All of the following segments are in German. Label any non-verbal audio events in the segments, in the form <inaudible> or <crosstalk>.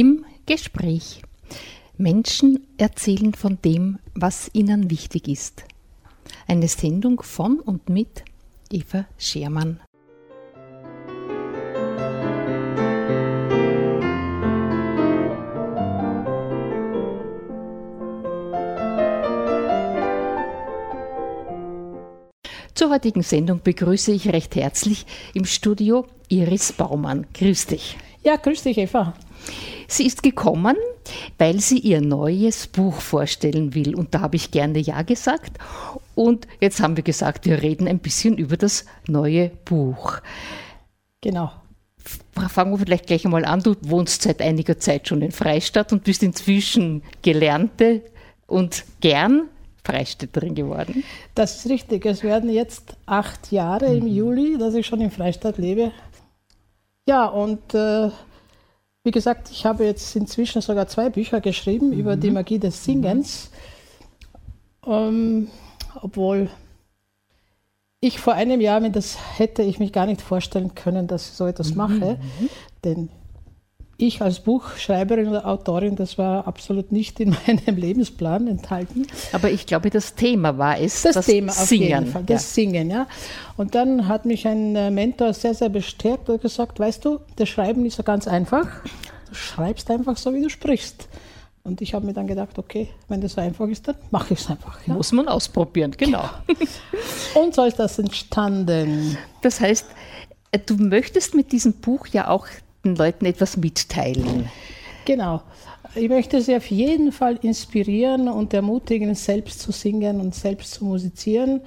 Im Gespräch. Menschen erzählen von dem, was ihnen wichtig ist. Eine Sendung von und mit Eva Schermann. Zur heutigen Sendung begrüße ich recht herzlich im Studio Iris Baumann. Grüß dich. Ja, grüß dich, Eva. Sie ist gekommen, weil sie ihr neues Buch vorstellen will. Und da habe ich gerne Ja gesagt. Und jetzt haben wir gesagt, wir reden ein bisschen über das neue Buch. Genau. Fangen wir vielleicht gleich einmal an. Du wohnst seit einiger Zeit schon in Freistadt und bist inzwischen Gelernte und gern Freistädterin geworden. Das ist richtig. Es werden jetzt acht Jahre mhm. im Juli, dass ich schon in Freistadt lebe. Ja, und äh, wie gesagt, ich habe jetzt inzwischen sogar zwei Bücher geschrieben mhm. über die Magie des Singens. Mhm. Ähm, obwohl ich vor einem Jahr, wenn das hätte ich mich gar nicht vorstellen können, dass ich so etwas mache. Mhm. Denn ich als Buchschreiberin oder Autorin, das war absolut nicht in <laughs> meinem Lebensplan enthalten. Aber ich glaube, das Thema war es, das, das Thema auf Singen. Jeden Fall, das ja. Singen, ja. Und dann hat mich ein äh, Mentor sehr, sehr bestärkt und gesagt, weißt du, das Schreiben ist ja ganz einfach. Du schreibst einfach so, wie du sprichst. Und ich habe mir dann gedacht, okay, wenn das so einfach ist, dann mache ich es einfach. Ja? Muss man ausprobieren, genau. und so ist das entstanden. Das heißt, äh, du möchtest mit diesem Buch ja auch den Leuten etwas mitteilen. Genau. Ich möchte sie auf jeden Fall inspirieren und ermutigen, selbst zu singen und selbst zu musizieren.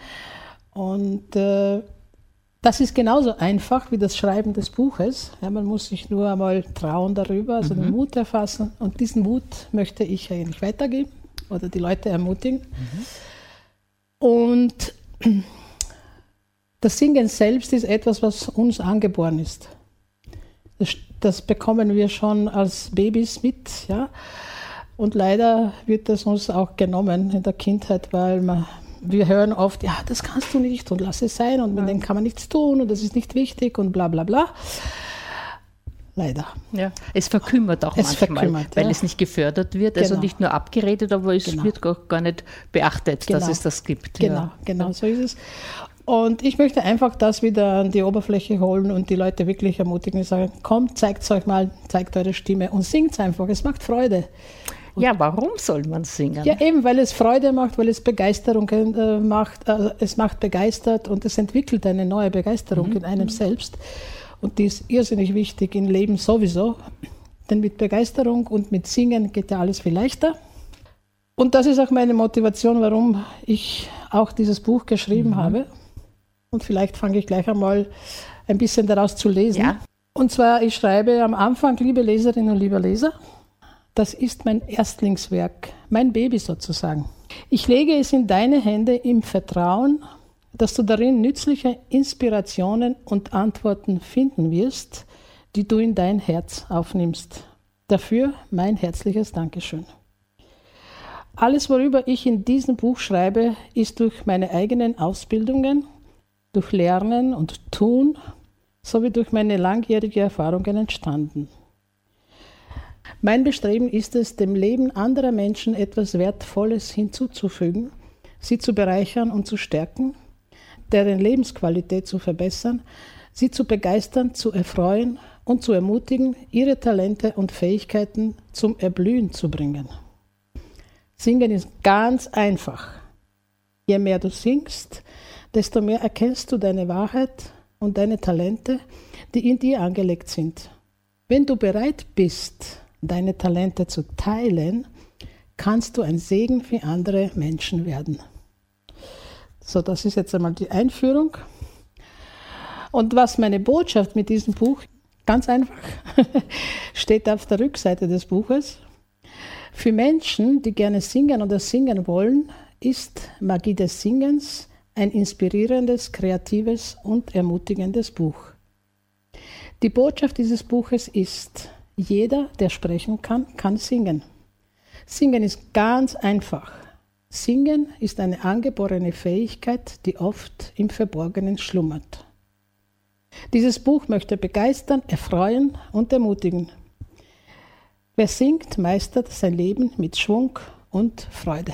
Und äh, das ist genauso einfach wie das Schreiben des Buches. Ja, man muss sich nur einmal trauen darüber, also mhm. den Mut erfassen. Und diesen Mut möchte ich eigentlich weitergeben oder die Leute ermutigen. Mhm. Und das Singen selbst ist etwas, was uns angeboren ist. Das, bekommen wir schon als Babys mit, ja. Und leider wird das uns auch genommen in der Kindheit, weil man, wir hören oft, ja, das kannst du nicht und lass es sein und mit dem kann man nichts tun und das ist nicht wichtig und bla bla bla. Leider. Ja, es verkümmert auch es manchmal, verkümmert, weil ja. es nicht gefördert wird, also genau. nicht nur abgeredet, aber es genau. wird gar, gar nicht beachtet, genau. dass es das gibt. Genau, ja. genau, so ist es. Und ich möchte einfach das wieder an die Oberfläche holen und die Leute wirklich ermutigen und sagen, kommt, zeigt euch mal, zeigt eure Stimme und singt einfach. Es macht Freude. Und ja, warum soll man singen? Ja, eben, weil es Freude macht, weil es Begeisterung äh, macht. Äh, es macht begeistert und es entwickelt eine neue Begeisterung mhm. in einem selbst. Und die ist irrsinnig wichtig im Leben sowieso. Denn mit Begeisterung und mit Singen geht ja alles viel leichter. Und das ist auch meine Motivation, warum ich auch dieses Buch geschrieben mhm. habe. Und vielleicht fange ich gleich einmal ein bisschen daraus zu lesen. Ja. Und zwar, ich schreibe am Anfang, liebe Leserinnen und lieber Leser, das ist mein Erstlingswerk, mein Baby sozusagen. Ich lege es in deine Hände im Vertrauen, dass du darin nützliche Inspirationen und Antworten finden wirst, die du in dein Herz aufnimmst. Dafür mein herzliches Dankeschön. Alles, worüber ich in diesem Buch schreibe, ist durch meine eigenen Ausbildungen durch Lernen und Tun sowie durch meine langjährige Erfahrungen entstanden. Mein Bestreben ist es, dem Leben anderer Menschen etwas Wertvolles hinzuzufügen, sie zu bereichern und zu stärken, deren Lebensqualität zu verbessern, sie zu begeistern, zu erfreuen und zu ermutigen, ihre Talente und Fähigkeiten zum Erblühen zu bringen. Singen ist ganz einfach. Je mehr du singst, desto mehr erkennst du deine Wahrheit und deine Talente, die in dir angelegt sind. Wenn du bereit bist, deine Talente zu teilen, kannst du ein Segen für andere Menschen werden. So, das ist jetzt einmal die Einführung. Und was meine Botschaft mit diesem Buch, ganz einfach, <laughs> steht auf der Rückseite des Buches. Für Menschen, die gerne singen oder singen wollen, ist Magie des Singens ein inspirierendes, kreatives und ermutigendes Buch. Die Botschaft dieses Buches ist, jeder, der sprechen kann, kann singen. Singen ist ganz einfach. Singen ist eine angeborene Fähigkeit, die oft im Verborgenen schlummert. Dieses Buch möchte begeistern, erfreuen und ermutigen. Wer singt, meistert sein Leben mit Schwung und Freude.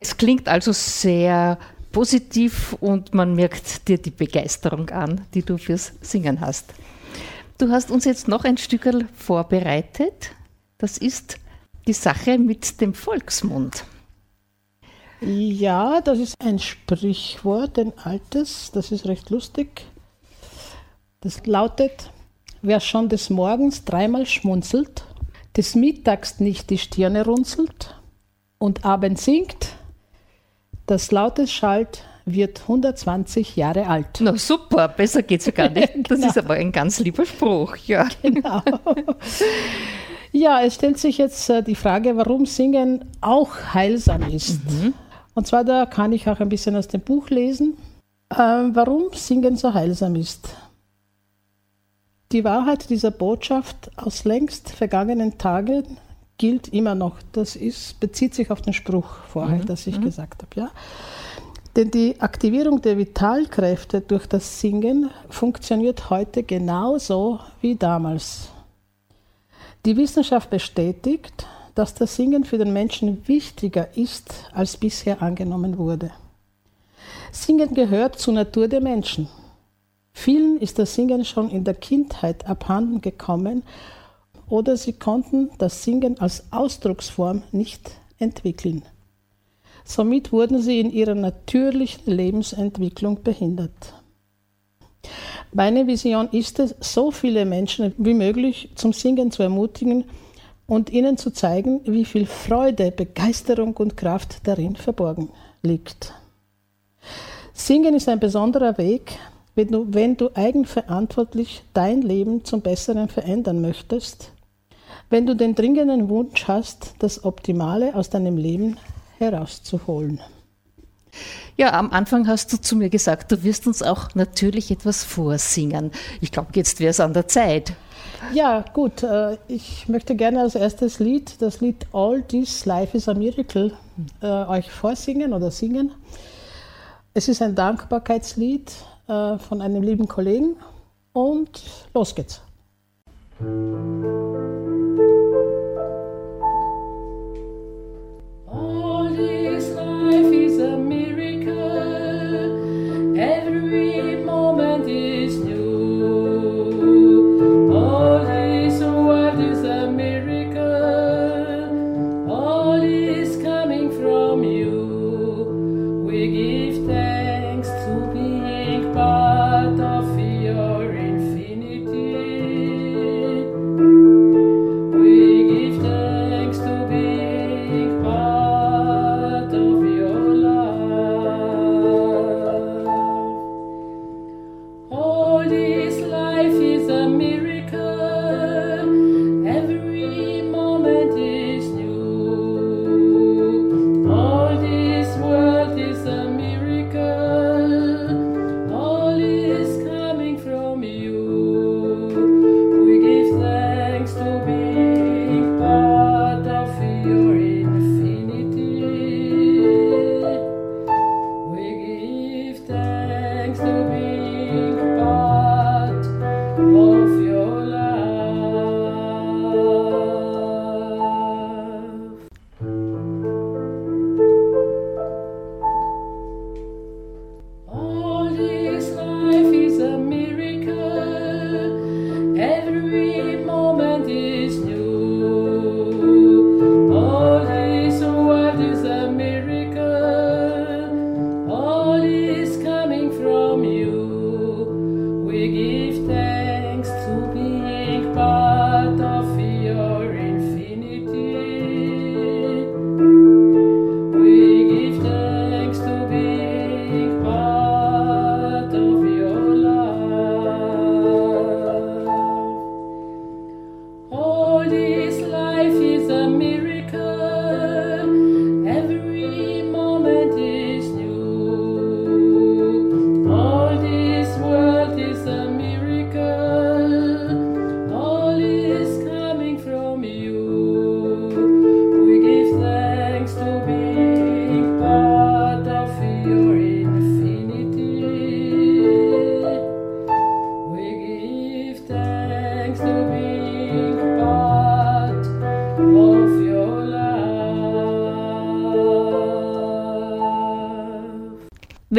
Es klingt also sehr positiv und man merkt dir die Begeisterung an, die du fürs Singen hast. Du hast uns jetzt noch ein Stückel vorbereitet. Das ist die Sache mit dem Volksmund. Ja, das ist ein Sprichwort, ein altes, das ist recht lustig. Das lautet, wer schon des Morgens dreimal schmunzelt, des Mittags nicht die Stirne runzelt und abends singt, das lautes Schalt wird 120 Jahre alt. Na super, besser geht's ja gar <laughs> nicht. Das genau. ist aber ein ganz lieber Spruch, ja. Genau. Ja, es stellt sich jetzt äh, die Frage, warum Singen auch heilsam ist. Mhm. Und zwar, da kann ich auch ein bisschen aus dem Buch lesen, äh, warum Singen so heilsam ist. Die Wahrheit dieser Botschaft aus längst vergangenen Tagen gilt immer noch. Das ist, bezieht sich auf den Spruch vorher, mhm. das ich mhm. gesagt habe. Ja? Denn die Aktivierung der Vitalkräfte durch das Singen funktioniert heute genauso wie damals. Die Wissenschaft bestätigt, dass das Singen für den Menschen wichtiger ist, als bisher angenommen wurde. Singen gehört zur Natur der Menschen. Vielen ist das Singen schon in der Kindheit abhanden gekommen oder sie konnten das Singen als Ausdrucksform nicht entwickeln. Somit wurden sie in ihrer natürlichen Lebensentwicklung behindert. Meine Vision ist es, so viele Menschen wie möglich zum Singen zu ermutigen und ihnen zu zeigen, wie viel Freude, Begeisterung und Kraft darin verborgen liegt. Singen ist ein besonderer Weg, wenn du, wenn du eigenverantwortlich dein Leben zum Besseren verändern möchtest, wenn du den dringenden Wunsch hast, das Optimale aus deinem Leben herauszuholen. Ja, am Anfang hast du zu mir gesagt, du wirst uns auch natürlich etwas vorsingen. Ich glaube, jetzt wäre es an der Zeit. Ja, gut. Äh, ich möchte gerne als erstes Lied, das Lied All This Life is a Miracle, äh, euch vorsingen oder singen. Es ist ein Dankbarkeitslied äh, von einem lieben Kollegen und los geht's. All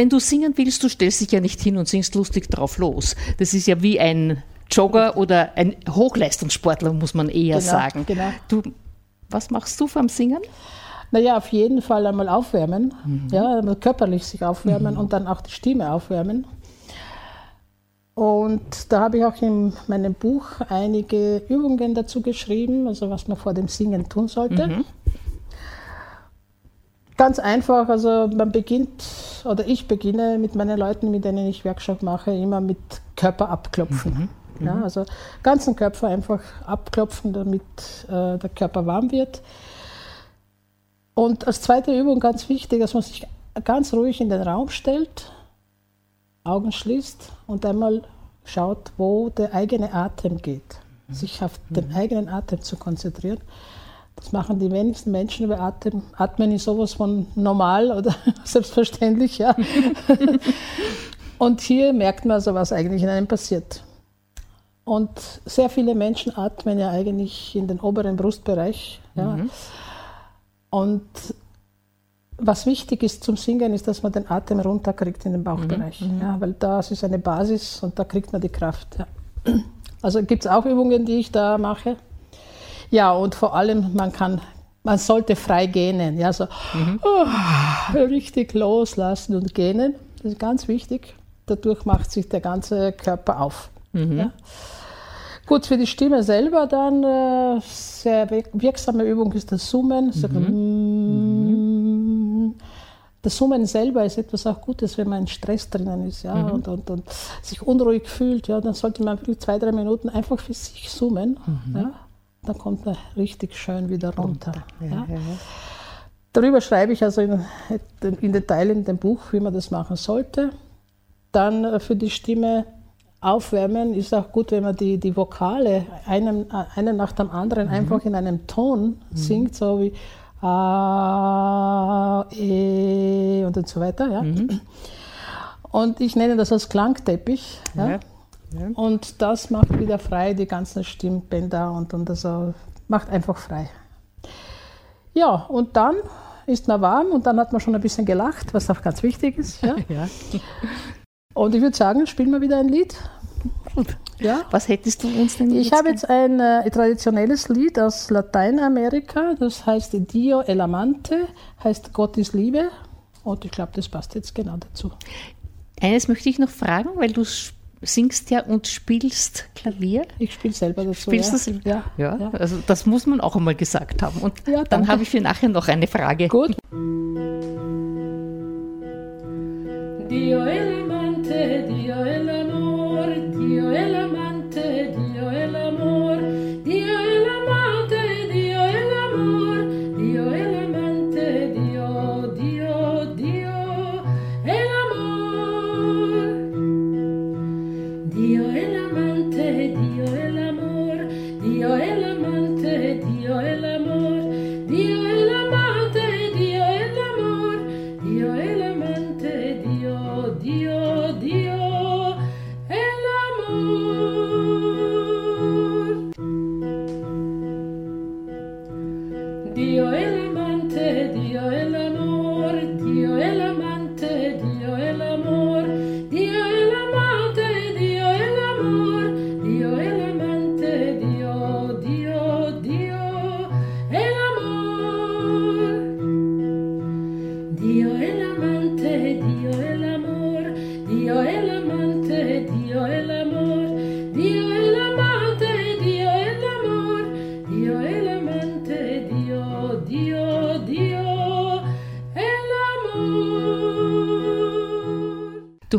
wenn du singen willst, du stellst dich ja nicht hin und singst lustig drauf los. Das ist ja wie ein Jogger oder ein Hochleistungssportler, muss man eher Genau, sagen. genau. Du, was machst du beim Singen? Naja, auf jeden Fall einmal aufwärmen, ja, einmal körperlich sich aufwärmen und dann auch die Stimme aufwärmen. Und da habe ich auch in meinem Buch einige Übungen dazu geschrieben, also was man vor dem Singen tun sollte. Ganz einfach, also man beginnt, oder ich beginne mit meinen Leuten, mit denen ich Workshop mache, immer mit Körper abklopfen. Ja, also ganzen Körper einfach abklopfen, damit äh, der Körper warm wird. Und als zweite Übung ganz wichtig, dass man sich ganz ruhig in den Raum stellt, Augen schließt und einmal schaut, wo der eigene Atem geht. Sich auf den eigenen Atem zu konzentrieren. Das machen die wenigsten Menschen über Atem. Atmen ist sowas von normal oder <laughs> selbstverständlich, ja. <laughs> und hier merkt man also, was eigentlich in einem passiert. Und sehr viele Menschen atmen ja eigentlich in den oberen Brustbereich. Ja. Und was wichtig ist zum Singen, ist, dass man den Atem runterkriegt in den Bauchbereich. Ja, weil das ist eine Basis und da kriegt man die Kraft. Ja. Also gibt es auch Übungen, die ich da mache. Ja, und vor allem, man kann, man sollte frei gähnen. Ja, so oh, richtig loslassen und gähnen. Das ist ganz wichtig. Dadurch macht sich der ganze Körper auf. Ja. Gut, für die Stimme selber dann äh, sehr wirk- wirksame Übung ist das Summen. So, mm. Das Summen selber ist etwas auch Gutes, wenn man in Stress drinnen ist ja, und, und, und sich unruhig fühlt. Ja, dann sollte man wirklich zwei, drei Minuten einfach für sich summen. Ja, dann kommt man richtig schön wieder runter. ja. Darüber schreibe ich also in, in Detail in dem Buch, wie man das machen sollte. Dann äh, für die Stimme aufwärmen ist auch gut, wenn man die, die Vokale einen, äh, einen nach dem anderen einfach in einem Ton singt, so wie A, E und so weiter. Ja. Und ich nenne das als Klangteppich. Ja. Ja. Und das macht wieder frei die ganzen Stimmbänder und, und also macht einfach frei. Ja, und dann ist man warm und dann hat man schon ein bisschen gelacht, was auch ganz wichtig ist. Ja. <laughs> Ja. Und ich würde sagen, spielen wir wieder ein Lied. Gut. Ja. Was hättest du uns denn Ich habe jetzt ein äh, traditionelles Lied aus Lateinamerika, das heißt Dio el Amante, heißt Gott ist Liebe. Und ich glaube, das passt jetzt genau dazu. Eines möchte ich noch fragen, weil du sch- singst ja und spielst Klavier. Ich spiele selber dazu. Spielst ja. du es? Ja. ja. ja. Also das muss man auch einmal gesagt haben. Und Ja, dann habe ich für nachher noch eine Frage. Gut. Dio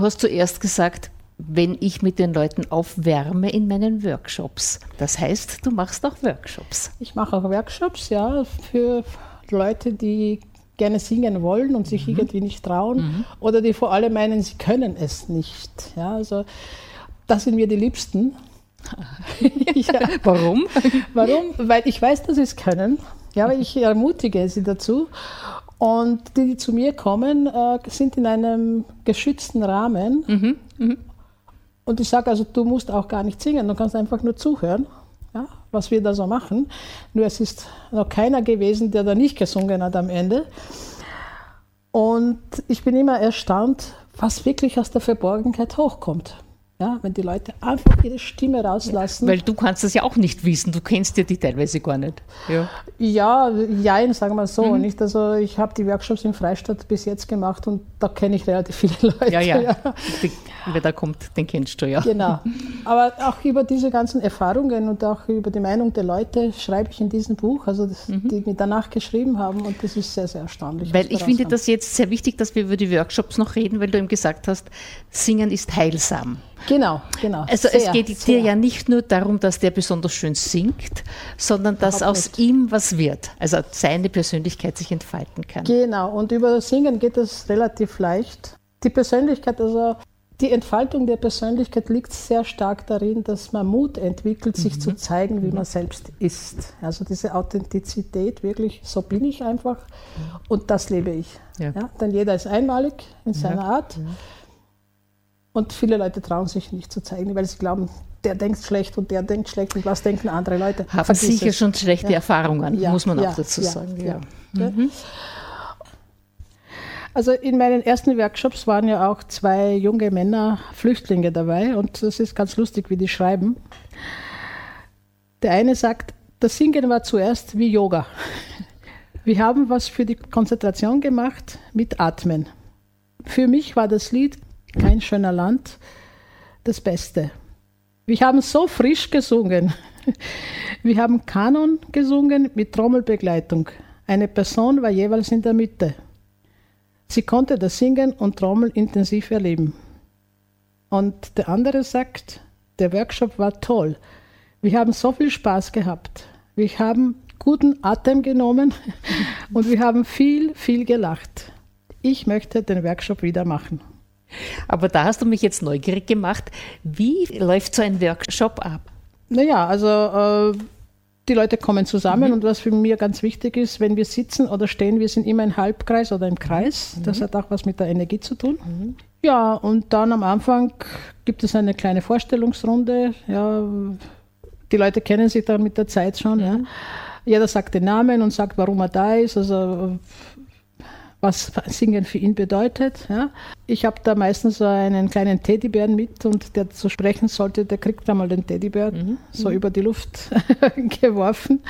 Du hast zuerst gesagt, wenn ich mit den Leuten aufwärme in meinen Workshops. Das heißt, du machst auch Workshops. Ich mache auch Workshops, ja, für Leute, die gerne singen wollen und sich irgendwie nicht trauen oder die vor allem meinen, sie können es nicht. Ja, also das sind mir die Liebsten. <laughs> ja. Warum? Warum? Weil ich weiß, dass sie es können. Ja, aber ich ermutige sie dazu. Und die, die zu mir kommen, äh, sind in einem geschützten Rahmen. Und ich sage also, du musst auch gar nicht singen, du kannst einfach nur zuhören, ja, was wir da so machen. Nur es ist noch keiner gewesen, der da nicht gesungen hat am Ende. Und ich bin immer erstaunt, was wirklich aus der Verborgenheit hochkommt. Ja, wenn die Leute einfach ihre Stimme rauslassen. Weil du kannst das ja auch nicht wissen, du kennst ja die teilweise gar nicht. Ja, ja jein, sagen wir so. Mhm. Nicht? Also ich habe die Workshops in Freistadt bis jetzt gemacht und da kenne ich relativ viele <laughs> Leute. Ja, ja. ja. wer da kommt, den kennst du ja. Genau. <laughs> Aber auch über diese ganzen Erfahrungen und auch über die Meinung der Leute schreibe ich in diesem Buch, also das, mhm. die mir danach geschrieben haben und das ist sehr, sehr erstaunlich. Weil ich finde das jetzt sehr wichtig, dass wir über die Workshops noch reden, weil du eben gesagt hast, Singen ist heilsam. Genau, genau. Also sehr, es geht sehr. dir ja nicht nur darum, dass der besonders schön singt, sondern dass Überhaupt aus nicht. ihm was wird. Also seine Persönlichkeit sich entfalten kann. Genau, und über das Singen geht es relativ leicht. Die Persönlichkeit, also die Entfaltung der Persönlichkeit liegt sehr stark darin, dass man Mut entwickelt, sich mhm. zu zeigen, wie mhm. man selbst ist. Also diese Authentizität, wirklich, so bin ich einfach und das lebe ich. Ja. Ja, denn jeder ist einmalig in seiner ja. Art. Und viele Leute trauen sich nicht zu zeigen, weil sie glauben, der denkt schlecht und der denkt schlecht und was denken andere Leute. Haben Vergiss sicher es. schon schlechte ja. Erfahrungen, ja, muss man ja, auch dazu sagen. Mhm. Also in meinen ersten Workshops waren ja auch zwei junge Männer Flüchtlinge dabei und das ist ganz lustig, wie die schreiben. Der eine sagt, das Singen war zuerst wie Yoga. Wir haben was für die Konzentration gemacht mit Atmen. Für mich war das Lied kein schöner Land, das Beste. Wir haben so frisch gesungen. <laughs> Wir haben Kanon gesungen mit Trommelbegleitung. Eine Person war jeweils in der Mitte. Sie konnte das Singen und Trommel intensiv erleben. Und der andere sagt, der Workshop war toll. Wir haben so viel Spaß gehabt. Wir haben guten Atem genommen <laughs> und wir haben viel, viel gelacht. Ich möchte den Workshop wieder machen. Aber da hast du mich jetzt neugierig gemacht. Wie läuft so ein Workshop ab? Naja, also äh, die Leute kommen zusammen mhm. und was für mich ganz wichtig ist, wenn wir sitzen oder stehen, wir sind immer im Halbkreis oder im Kreis. Mhm. Das hat auch was mit der Energie zu tun. Mhm. Ja, und dann am Anfang gibt es eine kleine Vorstellungsrunde. Ja, die Leute kennen sich dann mit der Zeit schon. Ja. Jeder sagt den Namen und sagt, warum er da ist. Also was Singen für ihn bedeutet. Ja. Ich habe da meistens so einen kleinen Teddybären mit und der zu sprechen sollte, der kriegt da mal den Teddybären mhm. so mhm. über die Luft <laughs> geworfen.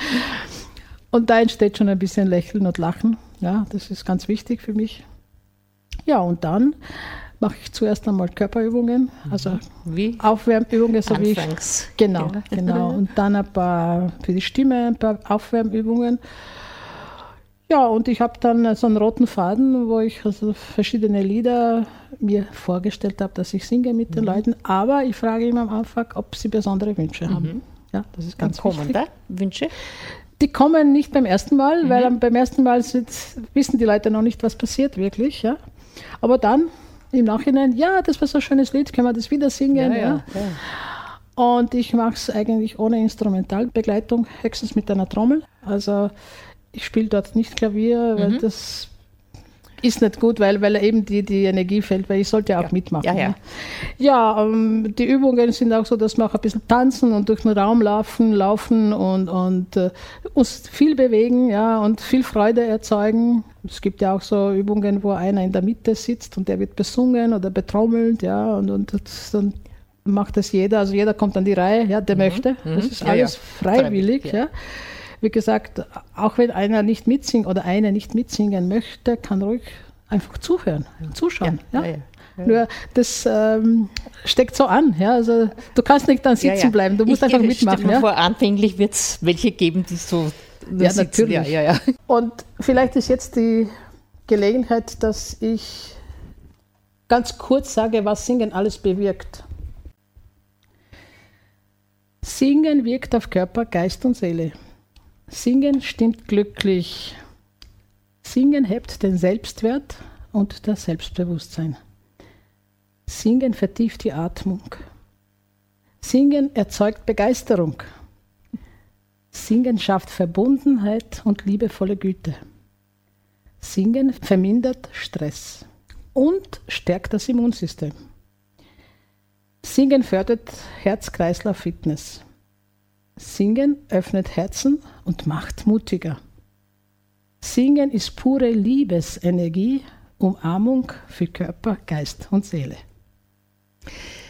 Und da entsteht schon ein bisschen Lächeln und Lachen. Ja, das ist ganz wichtig für mich. Ja, und dann mache ich zuerst einmal Körperübungen, also mhm. wie? Aufwärmübungen, so Anfangs. wie ich. Genau, ja. genau. <laughs> Und dann ein paar für die Stimme, ein paar Aufwärmübungen. Ja, und ich habe dann so einen roten Faden, wo ich also verschiedene Lieder mir vorgestellt habe, dass ich singe mit den mhm. Leuten. Aber ich frage immer am Anfang, ob sie besondere Wünsche haben. Mhm. Ja, das ist ganz kommen wichtig. da Wünsche? Die kommen nicht beim ersten Mal, mhm. weil beim ersten Mal sind, wissen die Leute noch nicht, was passiert wirklich. Ja. Aber dann im Nachhinein, ja, das war so ein schönes Lied, können wir das wieder singen. Ja, ja, ja. Und ich mache es eigentlich ohne Instrumentalbegleitung, höchstens mit einer Trommel. Also ich spiele dort nicht Klavier, weil mhm. das ist nicht gut, weil, weil eben die, die Energie fällt, weil ich sollte ja auch ja. mitmachen. Ja, ja. ja ähm, die Übungen sind auch so, dass wir auch ein bisschen tanzen und durch den Raum laufen, laufen und, und äh, uns viel bewegen ja, und viel Freude erzeugen. Es gibt ja auch so Übungen, wo einer in der Mitte sitzt und der wird besungen oder betrommelt, ja, und, und dann macht das jeder, also jeder kommt an die Reihe, ja, der mhm. möchte. Das mhm. ist alles freiwillig, ja. Wie gesagt, auch wenn einer nicht mitsingen oder eine nicht mitsingen möchte, kann ruhig einfach zuhören, zuschauen. Ja, ja. Ja, Nur das ähm, steckt so an. Ja? Also, du kannst nicht dann sitzen bleiben, du musst ich, einfach mitmachen. Ja? Vor, anfänglich wird es welche geben, die so ja, sitzen. natürlich. Ja, ja, Und vielleicht ist jetzt die Gelegenheit, dass ich ganz kurz sage, was Singen alles bewirkt. Singen wirkt auf Körper, Geist und Seele. Singen stimmt glücklich. Singen hebt den Selbstwert und das Selbstbewusstsein. Singen vertieft die Atmung. Singen erzeugt Begeisterung. Singen schafft Verbundenheit und liebevolle Güte. Singen vermindert Stress und stärkt das Immunsystem. Singen fördert Herz-Kreislauf-Fitness. Singen öffnet Herzen und macht mutiger. Singen ist pure Liebesenergie Umarmung für Körper, Geist und Seele.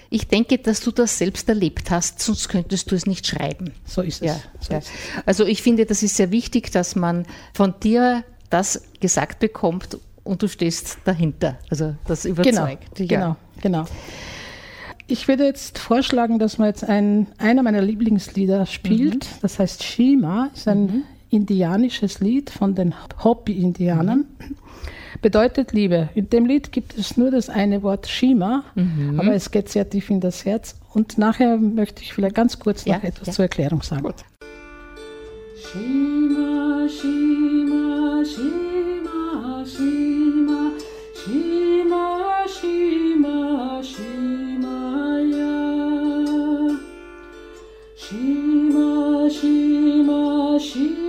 Ich denke, dass du das selbst erlebt hast, sonst könntest du es nicht schreiben. So ist es. Ja, so ja. ist Also ich finde, das ist sehr wichtig, dass man von dir das gesagt bekommt und du stehst dahinter. Also das Genau, überzeugt. Ja. genau, genau. Ich würde jetzt vorschlagen, dass man jetzt ein, einer meiner Lieblingslieder spielt. Das heißt Shima, ist ein indianisches Lied von den Hopi-Indianern. Bedeutet Liebe. In dem Lied gibt es nur das eine Wort Shima, aber es geht sehr tief in das Herz. Und nachher möchte ich vielleicht ganz kurz noch Ja, etwas ja. zur Erklärung sagen. Shima, Shima, Shima, Shima, Shima, Shima, Shima,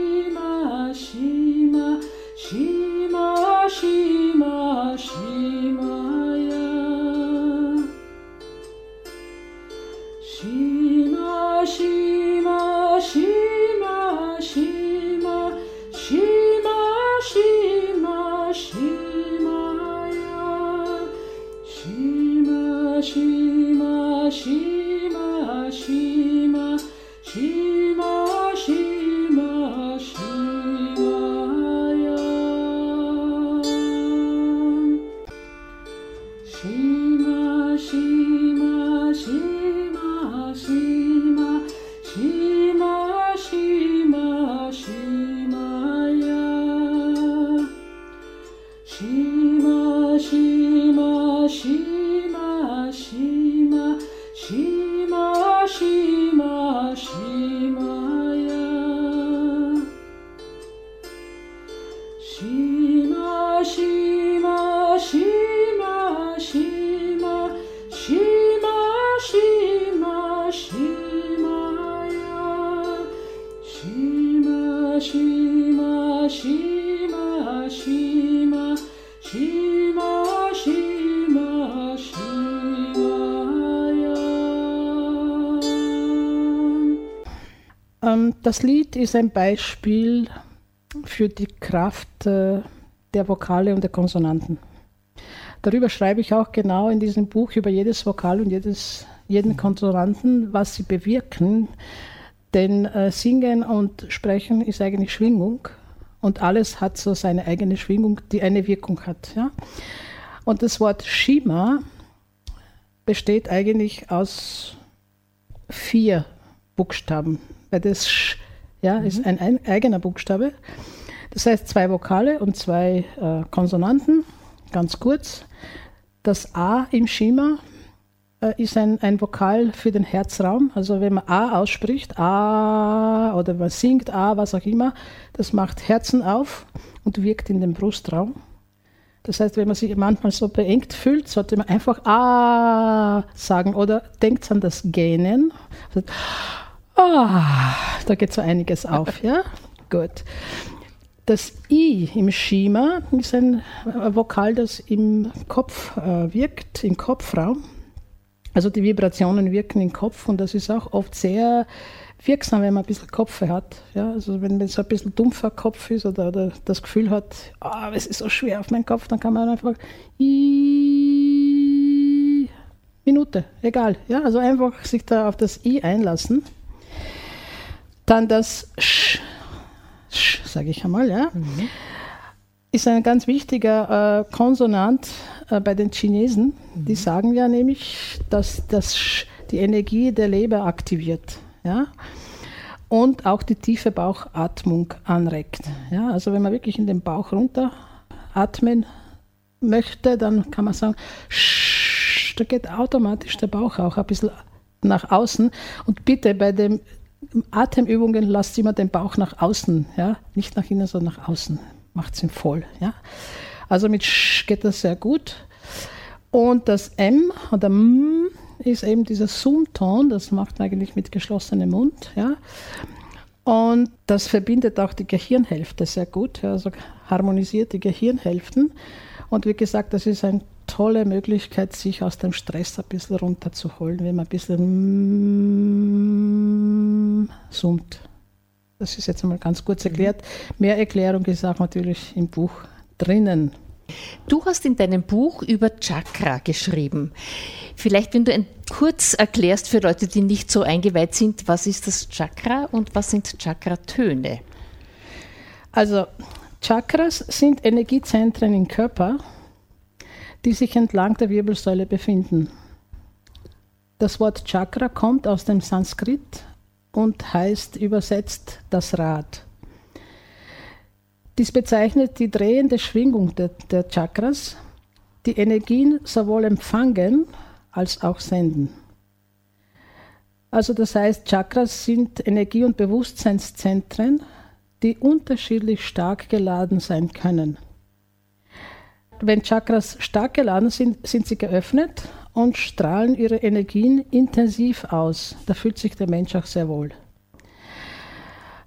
das Lied ist ein Beispiel für die Kraft äh, der Vokale und der Konsonanten. Darüber schreibe ich auch genau in diesem Buch über jedes Vokal und jedes, jeden Konsonanten, was sie bewirken. Denn äh, Singen und Sprechen ist eigentlich Schwingung und alles hat so seine eigene Schwingung, die eine Wirkung hat. Ja? Und das Wort Shima besteht eigentlich aus vier Buchstaben, weil das Sch ja, ist ein, ein eigener Buchstabe. Das heißt zwei Vokale und zwei äh, Konsonanten, ganz kurz. Das A im Schema äh, ist ein, ein Vokal für den Herzraum. Also wenn man A ausspricht, A oder man singt A, was auch immer, das macht Herzen auf und wirkt in den Brustraum. Das heißt, wenn man sich manchmal so beengt fühlt, sollte man einfach A sagen oder denkt an das Gähnen. Also, Ah, da geht so einiges auf, <laughs> ja? Gut. Das I im Schema ist ein Vokal, das im Kopf äh, wirkt, im Kopfraum. Also die Vibrationen wirken im Kopf und das ist auch oft sehr wirksam, wenn man ein bisschen Kopfe hat. Ja? Also wenn man so ein bisschen dumpfer Kopf ist oder, oder das Gefühl hat, ah, es ist so schwer auf meinen Kopf, dann kann man einfach I Minute, egal. Ja? Also einfach sich da auf das I einlassen. Dann das Sch, Sch sage ich einmal, ja, ist ein ganz wichtiger äh, Konsonant äh, bei den Chinesen. Die sagen ja nämlich, dass das Sch die Energie der Leber aktiviert. Ja? Und auch die tiefe Bauchatmung anregt. Ja? Also wenn man wirklich in den Bauch runter atmen möchte, dann kann man sagen, Sch, da geht automatisch der Bauch auch ein bisschen nach außen. Und bitte bei den Atemübungen lasst immer den Bauch nach außen, ja? nicht nach innen, sondern nach außen. Macht ihn voll. Ja? Also mit Sch geht das sehr gut. Und das M oder M ist eben dieser Zoom-Ton, das macht man eigentlich mit geschlossenem Mund. Ja? Und das verbindet auch die Gehirnhälfte sehr gut, ja? also harmonisiert die Gehirnhälften. Und wie gesagt, das ist eine tolle Möglichkeit, sich aus dem Stress ein bisschen runterzuholen, wenn man ein bisschen zoomt. Das ist jetzt einmal ganz kurz erklärt. Mehr Erklärung ist auch natürlich im Buch drinnen. Du hast in deinem Buch über Chakra geschrieben. Vielleicht, wenn du ein, kurz erklärst für Leute, die nicht so eingeweiht sind, was ist das Chakra und was sind Chakratöne? Also Chakras sind Energiezentren im Körper, die sich entlang der Wirbelsäule befinden. Das Wort Chakra kommt aus dem Sanskrit und heißt übersetzt das Rad. Dies bezeichnet die drehende Schwingung der, der Chakras, die Energien sowohl empfangen als auch senden. Also das heißt, Chakras sind Energie- und Bewusstseinszentren, die unterschiedlich stark geladen sein können. Wenn Chakras stark geladen sind, sind sie geöffnet und strahlen ihre Energien intensiv aus. Da fühlt sich der Mensch auch sehr wohl.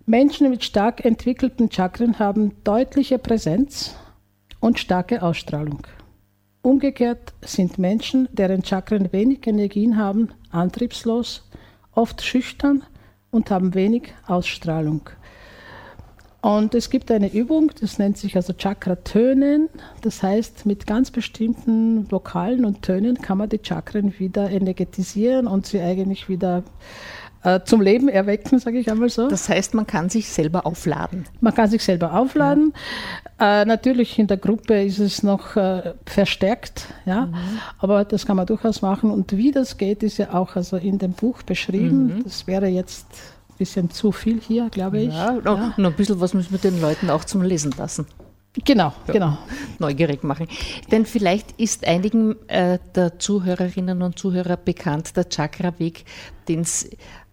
Menschen mit stark entwickelten Chakren haben deutliche Präsenz und starke Ausstrahlung. Umgekehrt sind Menschen, deren Chakren wenig Energien haben, antriebslos, oft schüchtern und haben wenig Ausstrahlung. Und es gibt eine Übung, das nennt sich also Chakra-Tönen. Das heißt, mit ganz bestimmten Vokalen und Tönen kann man die Chakren wieder energetisieren und sie eigentlich wieder äh, zum Leben erwecken, sage ich einmal so. Das heißt, man kann sich selber aufladen. Man kann sich selber aufladen. Ja. Äh, natürlich in der Gruppe ist es noch äh, verstärkt, ja, mhm. aber das kann man durchaus machen. Und wie das geht, ist ja auch also in dem Buch beschrieben. Mhm. Das wäre jetzt bisschen zu viel hier, glaube ich. Ja, ja. Und ein bisschen was müssen wir den Leuten auch zum Lesen lassen. Genau, ja, genau. Neugierig machen. Denn vielleicht ist einigen äh, der Zuhörerinnen und Zuhörer bekannt der Chakra-Weg, den es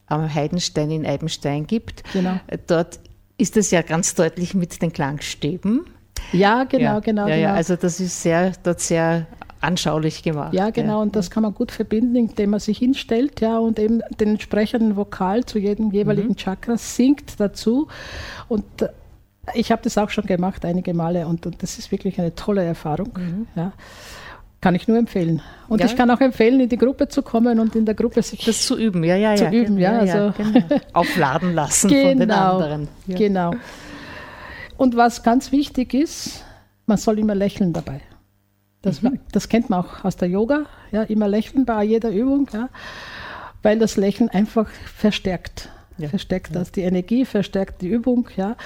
am Heidenstein in Eibenstein gibt. Genau. Dort ist es ja ganz deutlich mit den Klangstäben. Ja, genau, ja, genau, ja, genau. Ja, also das ist sehr, dort sehr anschaulich gemacht. Ja, genau, und das kann man gut verbinden, indem man sich hinstellt, ja, und eben den entsprechenden Vokal zu jedem jeweiligen mhm. Chakra singt dazu. Und äh, ich habe das auch schon gemacht, einige Male, und, und das ist wirklich eine tolle Erfahrung. Mhm. Ja. Kann ich nur empfehlen. Und ja. ich kann auch empfehlen, in die Gruppe zu kommen und in der Gruppe sich das zu üben, ja, ja, zu ja, üben, ja, ja, also genau. <laughs> aufladen lassen genau, von den genau. anderen. Ja. Genau. Und was ganz wichtig ist, man soll immer lächeln dabei. Das, mhm. das kennt man auch aus der Yoga, ja, immer lächeln bei jeder Übung, ja, weil das Lächeln einfach verstärkt. Ja. Verstärkt das, die Energie verstärkt die Übung, ja.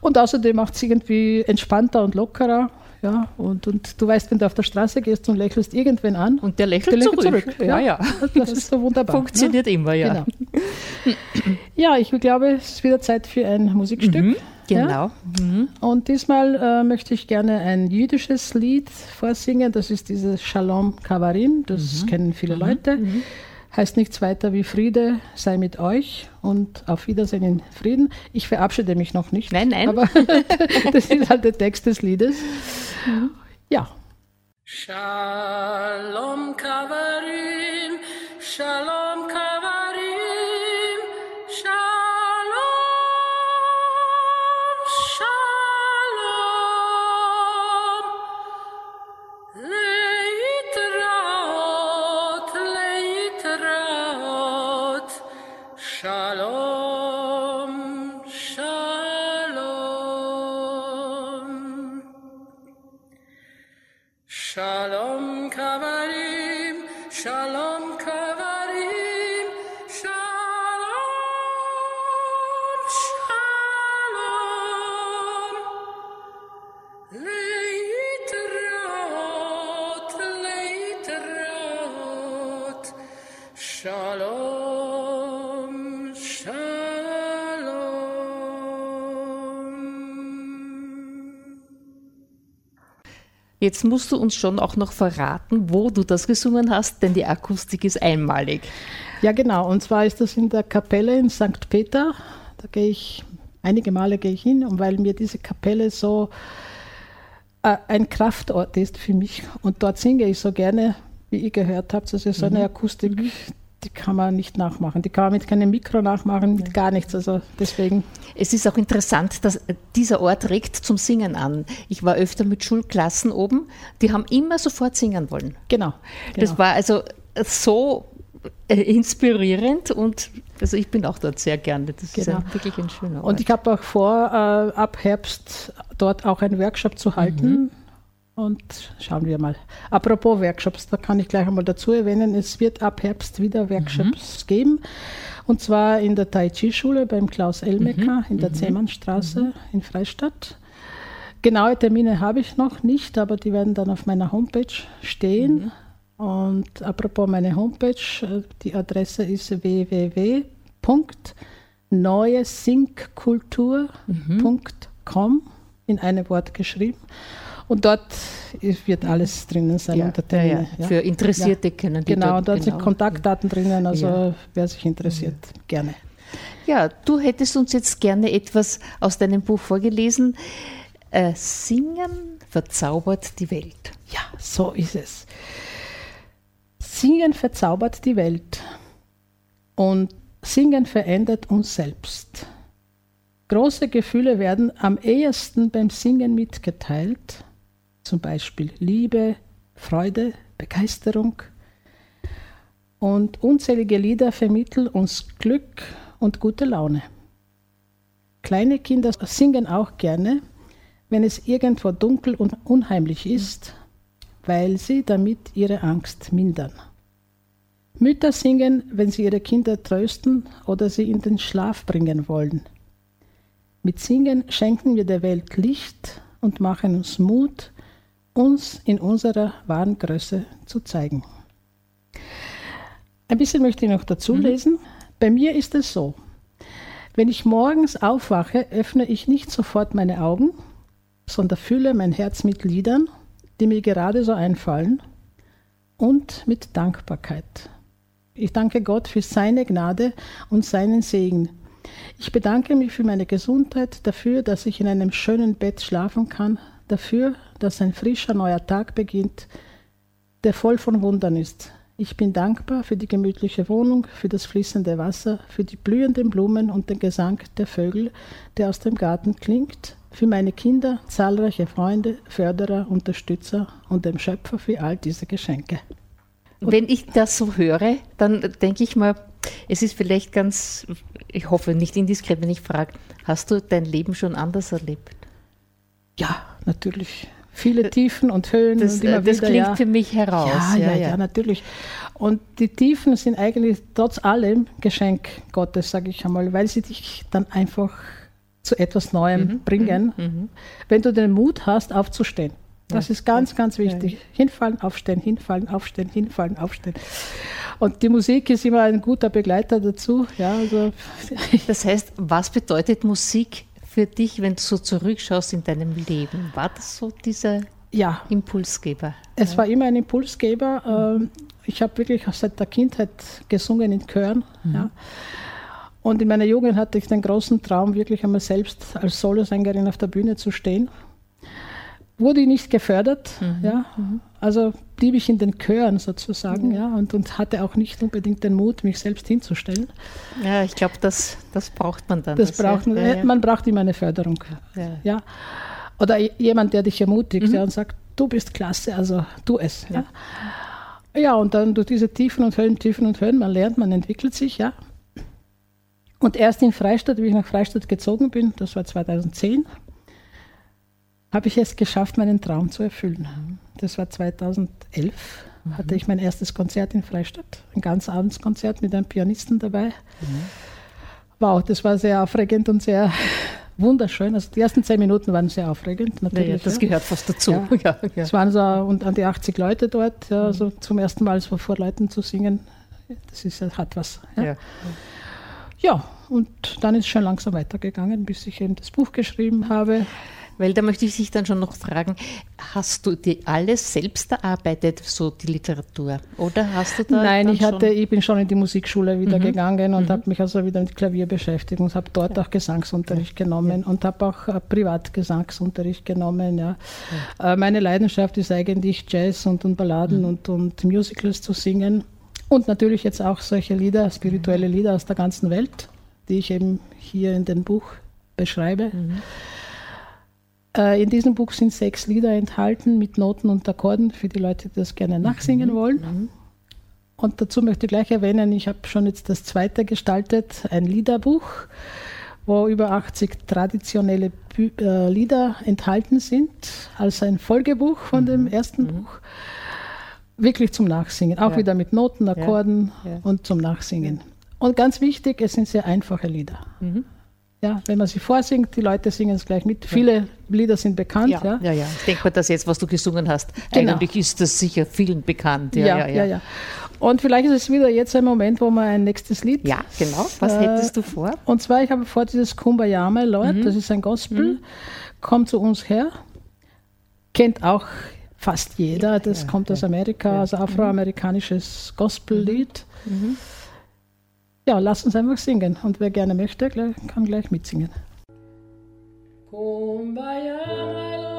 Und außerdem macht es irgendwie entspannter und lockerer. Ja, und, und du weißt, wenn du auf der Straße gehst und lächelst irgendwen an. Und der lächelt, der lächelt zurück. zurück. Ja, ja. Das, das ist so wunderbar. Funktioniert ne? immer, ja. Genau. Ja, ich glaube, es ist wieder Zeit für ein Musikstück. Mhm, genau. Ja? Mhm. Und diesmal äh, möchte ich gerne ein jüdisches Lied vorsingen. Das ist dieses Shalom Kavarim. Das mhm. kennen viele mhm. Leute. Mhm heißt nichts weiter wie Friede sei mit euch und auf Wiedersehen in Frieden. Ich verabschiede mich noch nicht. Nein, nein. Aber <laughs> das ist halt der Text des Liedes. Ja. Shalom Kavarim, Shalom Kavarim, Jetzt musst du uns schon auch noch verraten, wo du das gesungen hast, denn die Akustik ist einmalig. Ja, genau. Und zwar ist das in der Kapelle in St. Peter. Da gehe ich, einige Male gehe ich hin, und weil mir diese Kapelle so äh, ein Kraftort ist für mich. Und dort singe ich so gerne, wie ihr gehört habt. Das ist so eine mhm. Akustik, mhm die kann man nicht nachmachen. Die kann man mit keinem Mikro nachmachen, mit gar nichts. Also deswegen. Es ist auch interessant, dass dieser Ort regt zum Singen an. Ich war öfter mit Schulklassen oben, die haben immer sofort singen wollen. Genau. genau. Das war also so äh, inspirierend und also ich bin auch dort sehr gerne. Das genau. ist ein, wirklich ein schöner Ort. Und ich habe auch vor, äh, ab Herbst dort auch einen Workshop zu halten. Mhm Und schauen wir mal. Apropos Workshops, da kann ich gleich einmal dazu erwähnen, es wird ab Herbst wieder Workshops mhm. geben. Und zwar in der Tai Chi-Schule beim Klaus Elmecker mhm. in der mhm. Zehmannstraße mhm. in Freistadt. Genaue Termine habe ich noch nicht, aber die werden dann auf meiner Homepage stehen. Mhm. Und apropos meine Homepage, äh, die Adresse ist www.neuesinkkultur.com in einem Wort geschrieben. Und dort wird alles drinnen sein ja, unter Termine. Ja, ja. Für Interessierte können die Genau, dort, dort genau. sind Kontaktdaten drinnen, also wer sich interessiert, gerne. Ja, du hättest uns jetzt gerne etwas aus deinem Buch vorgelesen. Äh, Singen verzaubert die Welt. Ja, so ist es. Singen verzaubert die Welt und Singen verändert uns selbst. Große Gefühle werden am ehesten beim Singen mitgeteilt zum Beispiel Liebe, Freude, Begeisterung. Und unzählige Lieder vermitteln uns Glück und gute Laune. Kleine Kinder singen auch gerne, wenn es irgendwo dunkel und unheimlich ist, weil sie damit ihre Angst mindern. Mütter singen, wenn sie ihre Kinder trösten oder sie in den Schlaf bringen wollen. Mit Singen schenken wir der Welt Licht und machen uns Mut, uns in unserer wahren Größe zu zeigen. Ein bisschen möchte ich noch dazu mhm. lesen. Bei mir ist es so, wenn ich morgens aufwache, öffne ich nicht sofort meine Augen, sondern fülle mein Herz mit Liedern, die mir gerade so einfallen und mit Dankbarkeit. Ich danke Gott für seine Gnade und seinen Segen. Ich bedanke mich für meine Gesundheit, dafür, dass ich in einem schönen Bett schlafen kann, dafür, dass ein frischer neuer Tag beginnt, der voll von Wundern ist. Ich bin dankbar für die gemütliche Wohnung, für das fließende Wasser, für die blühenden Blumen und den Gesang der Vögel, der aus dem Garten klingt, für meine Kinder, zahlreiche Freunde, Förderer, Unterstützer und dem Schöpfer für all diese Geschenke. Und Wenn ich das so höre, dann denke ich mal, es ist vielleicht ganz, ich hoffe nicht indiskret, wenn ich frage, hast du dein Leben schon anders erlebt? Ja, natürlich. Viele Tiefen und Höhen. Das, und immer das wieder, klingt ja. für mich heraus. Ja, ja, ja, ja, natürlich. Und die Tiefen sind eigentlich trotz allem Geschenk Gottes, sage ich einmal, weil sie dich dann einfach zu etwas Neuem mhm, bringen, mhm, mhm. wenn du den Mut hast, aufzustehen. Das ja, ist ganz, ganz wichtig. Hinfallen, aufstehen, hinfallen, aufstehen, hinfallen, aufstehen. Und die Musik ist immer ein guter Begleiter dazu. Ja, also. Das heißt, was bedeutet Musik für dich, wenn du so zurückschaust in deinem Leben? War das so dieser ja. Impulsgeber? Es war immer ein Impulsgeber. Ähm, ich habe wirklich seit der Kindheit gesungen in Chören. Mhm. Ja. Und in meiner Jugend hatte ich den großen Traum, wirklich einmal selbst als Solosängerin auf der Bühne zu stehen wurde nicht gefördert. Mhm. Ja. Mhm. Also blieb ich in den Chören sozusagen mhm. ja, und, und hatte auch nicht unbedingt den Mut, mich selbst hinzustellen. Ja, ich glaube, das, das braucht man dann. Das, das braucht man, ja, ja. man braucht immer eine Förderung. Ja. ja. Oder jemand, der dich ermutigt mhm. ja, und sagt, du bist klasse, also tu es. Ja. ja, und dann durch diese Tiefen und Höhen, Tiefen und Höhen, man lernt, man entwickelt sich, ja. Und erst in Freistadt, wie ich nach Freistadt gezogen bin, das war 2010, habe ich es geschafft, meinen Traum zu erfüllen. Das war 2011, mhm. hatte ich mein erstes Konzert in Freistadt, ein ganz Abendskonzert mit einem Pianisten dabei. Mhm. Wow, das war sehr aufregend und sehr wunderschön. Also die ersten zehn Minuten waren sehr aufregend. Natürlich, ja, das ja. gehört fast dazu. <laughs> Ja. Ja, es waren so und an die 80 Leute dort, ja, also zum ersten Mal so vor Leuten zu singen, das ist, hat was. Ja. ja, und dann ist es schon langsam weitergegangen, bis ich eben das Buch geschrieben habe. Weil da möchte ich dich dann schon noch fragen, hast du dir alles selbst erarbeitet, so die Literatur? Oder hast du da. Nein, ich, hatte, ich bin schon in die Musikschule wieder mhm. gegangen und mhm. habe mich also wieder mit Klavier beschäftigt und habe dort ja. auch Gesangsunterricht ja. genommen ja. und habe auch äh, Privatgesangsunterricht genommen. Ja. Äh, meine Leidenschaft ist eigentlich Jazz und, und Balladen mhm. und, und Musicals zu singen. Und natürlich jetzt auch solche Lieder, spirituelle Lieder aus der ganzen Welt, die ich eben hier in dem Buch beschreibe. Mhm. Äh, in diesem Buch sind sechs Lieder enthalten mit Noten und Akkorden für die Leute, die das gerne nachsingen mhm. wollen. Mhm. Und dazu möchte ich gleich erwähnen, ich habe schon jetzt das zweite gestaltet, ein Liederbuch, wo über 80 traditionelle Bü äh, Lieder enthalten sind, als ein Folgebuch von Mhm. dem ersten Buch. Wirklich zum Nachsingen, auch Ja. wieder mit Noten, Akkorden Ja. und zum Nachsingen. Und ganz wichtig, es sind sehr einfache Lieder. Mhm. Ja, wenn man sie vorsingt, die Leute singen es gleich mit. Viele Lieder sind bekannt. Ja, ja, ja, ja. Ich denke mal, das jetzt, was du gesungen hast, Genau. eigentlich ist das sicher vielen bekannt. ja, ja, ja. Und vielleicht ist es wieder jetzt ein Moment, wo man ein nächstes Lied. Ja, genau. Was Äh, hättest du vor? Und zwar, ich habe vor dieses Kumbaya, my Lord, Mhm. das ist ein Gospel, kommt zu uns her, kennt auch fast jeder, das kommt aus Amerika, also afroamerikanisches Gospellied. Mhm. Ja, lass uns einfach singen und wer gerne möchte, kann gleich mitsingen. Kumbaya, my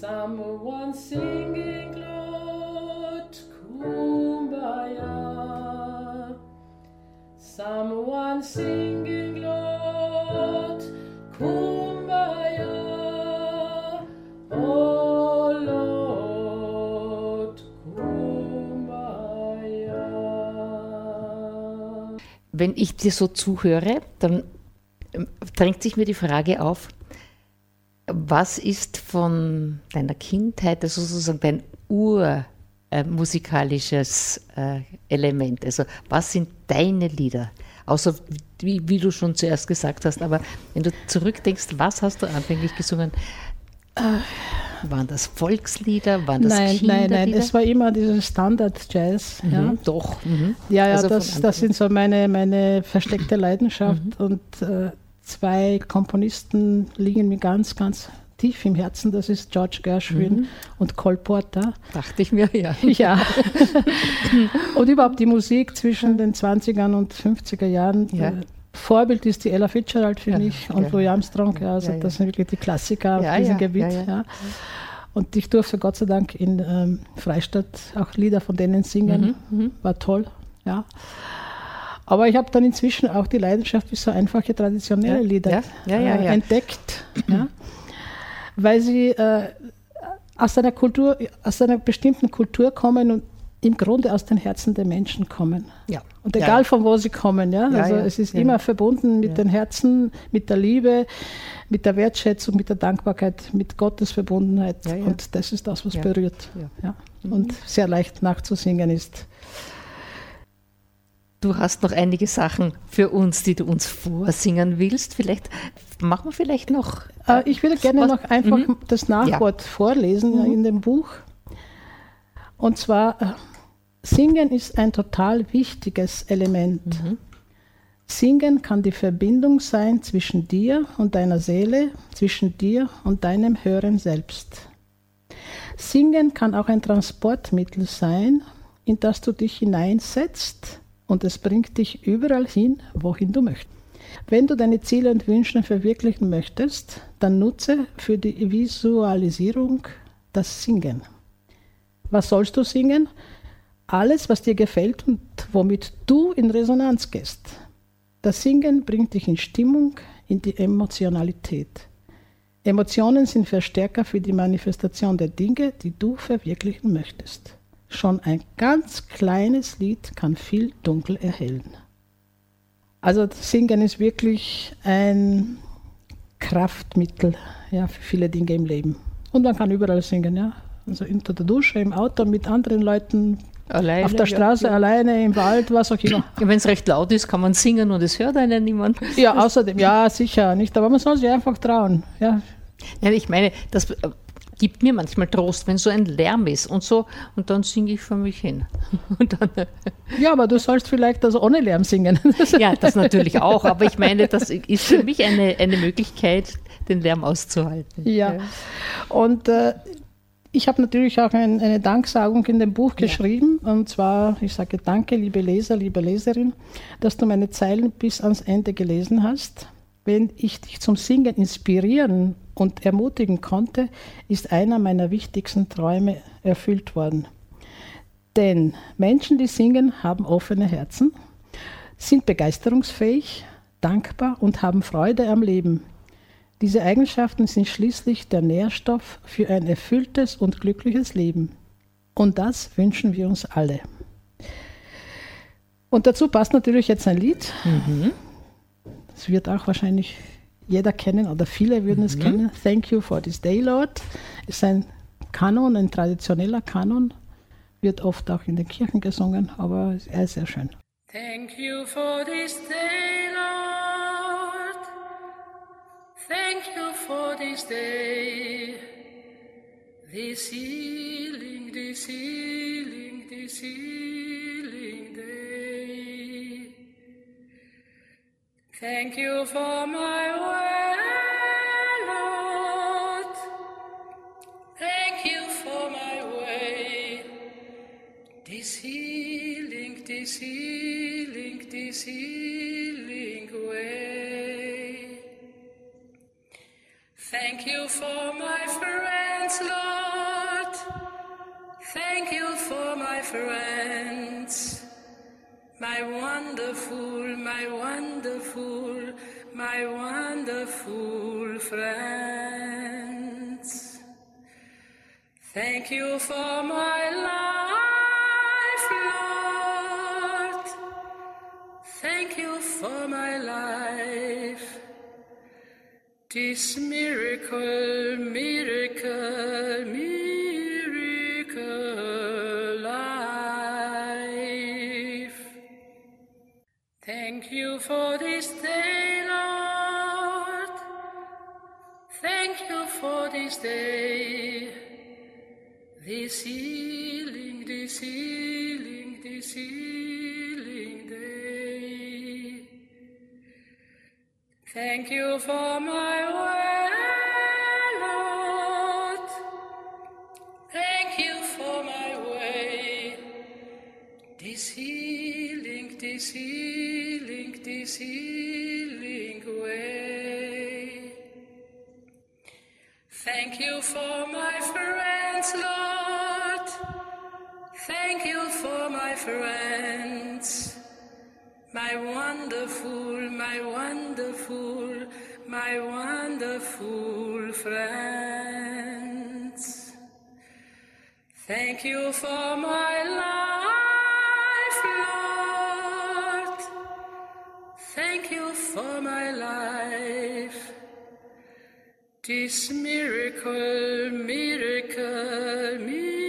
Someone singing Lord Kumbaya. Someone singing Lord Kumbaya. Oh Lord Kumbaya. Wenn ich dir so zuhöre, dann ähm, drängt sich mir die Frage auf, was ist von deiner Kindheit, also sozusagen dein urmusikalisches äh, Element? Also was sind deine Lieder? Außer wie, wie du schon zuerst gesagt hast, aber wenn du zurückdenkst, was hast du anfänglich gesungen? Waren das Volkslieder? Waren das Nein, nein, Kinderlieder? nein, es war immer dieses Standard-Jazz. Ja. Mhm, Doch. Mhm. Ja, ja, Also das, das sind so meine, meine versteckte Leidenschaft. Und äh, zwei Komponisten liegen mir ganz, ganz tief im Herzen. Das ist George Gershwin und Cole Porter. Dachte ich mir, ja. <laughs> Ja. und überhaupt die Musik zwischen den 20ern und 50er Jahren. Ja. Vorbild ist die Ella Fitzgerald für Ja, mich und ja. Louis Armstrong. Ja, also das sind wirklich die Klassiker auf diesem Gebiet. Und ich durfte Gott sei Dank in ähm, Freistadt auch Lieder von denen singen. Mhm, War toll. Ja. Aber ich habe dann inzwischen auch die Leidenschaft für so einfache traditionelle Lieder ja, ja, äh, entdeckt. Weil sie äh, aus einer Kultur, aus einer bestimmten Kultur kommen und im Grunde aus den Herzen der Menschen kommen. Ja. Und egal ja. von wo sie kommen, ja. Ja, also ja. es ist immer verbunden mit den Herzen, mit der Liebe, mit der Wertschätzung, mit der Dankbarkeit, mit Gottes Verbundenheit. Und das ist das, was berührt. Ja. Ja. Und sehr leicht nachzusingen ist. Du hast noch einige Sachen für uns, die du uns vorsingen willst. Vielleicht machen wir vielleicht noch. Äh, ich würde gerne Was- noch einfach Mhm. das Nachwort vorlesen in dem Buch. Und zwar, äh, Singen ist ein total wichtiges Element. Singen kann die Verbindung sein zwischen dir und deiner Seele, zwischen dir und deinem Hören selbst. Singen kann auch ein Transportmittel sein, in das du dich hineinsetzt und es bringt dich überall hin, wohin du möchtest. Wenn du deine Ziele und Wünsche verwirklichen möchtest, dann nutze für die Visualisierung das Singen. Was sollst du singen? alles, was dir gefällt und womit du in Resonanz gehst. Das Singen bringt dich in Stimmung, in die Emotionalität. Emotionen sind Verstärker für die Manifestation der Dinge, die du verwirklichen möchtest. Schon ein ganz kleines Lied kann viel Dunkel erhellen. Also Singen ist wirklich ein Kraftmittel ja, für viele Dinge im Leben. Und man kann überall singen, ja. Also unter der Dusche, im Auto, mit anderen Leuten, Alleine, auf der Straße, ja. alleine, im Wald, was auch immer. Wenn es recht laut ist, kann man singen und es hört einen niemand. Ja, außerdem, ja, sicher nicht, aber man soll sich einfach trauen. Ja, Nein, ich meine, das gibt mir manchmal Trost, wenn so ein Lärm ist und so, und dann singe ich vor mich hin. <laughs> Dann, ja aber du sollst vielleicht also ohne Lärm singen. <laughs> ja, das natürlich auch, aber ich meine, das ist für mich eine, eine Möglichkeit, den Lärm auszuhalten. Ja, und äh, ich habe natürlich auch ein, eine Danksagung in dem Buch geschrieben. Und zwar, ich sage danke, liebe Leser, liebe Leserin, dass du meine Zeilen bis ans Ende gelesen hast. Wenn ich dich zum Singen inspirieren und ermutigen konnte, ist einer meiner wichtigsten Träume erfüllt worden. Denn Menschen, die singen, haben offene Herzen, sind begeisterungsfähig, dankbar und haben Freude am Leben. Diese Eigenschaften sind schließlich der Nährstoff für ein erfülltes und glückliches Leben. Und das wünschen wir uns alle. Und dazu passt natürlich jetzt ein Lied. Das wird auch wahrscheinlich jeder kennen oder viele würden es kennen. Thank you for this day, Lord. Ist ein Kanon, ein traditioneller Kanon. Wird oft auch in den Kirchen gesungen, aber er ist sehr schön. Thank you for this day, Lord. Thank you for this day. This healing, this healing, this healing Thank you for my way, Lord. Thank you for my way. This healing, this healing, this healing way. Thank you for my friends, Lord. Thank you for my friends. My wonderful, my wonderful, my wonderful friends. Thank you for my life, Lord. Thank you for my life. This miracle, miracle, miracle Thank you for this day, Lord. Thank you for this day. This healing, this healing, this healing day. Thank you for my way, Lord. Thank you for my way. This healing, this healing, this healing way. Thank you for my friends, Lord. Thank you for my friends. My wonderful, my wonderful, my wonderful friends. Thank you for my life, for my life. This miracle, miracle, miracle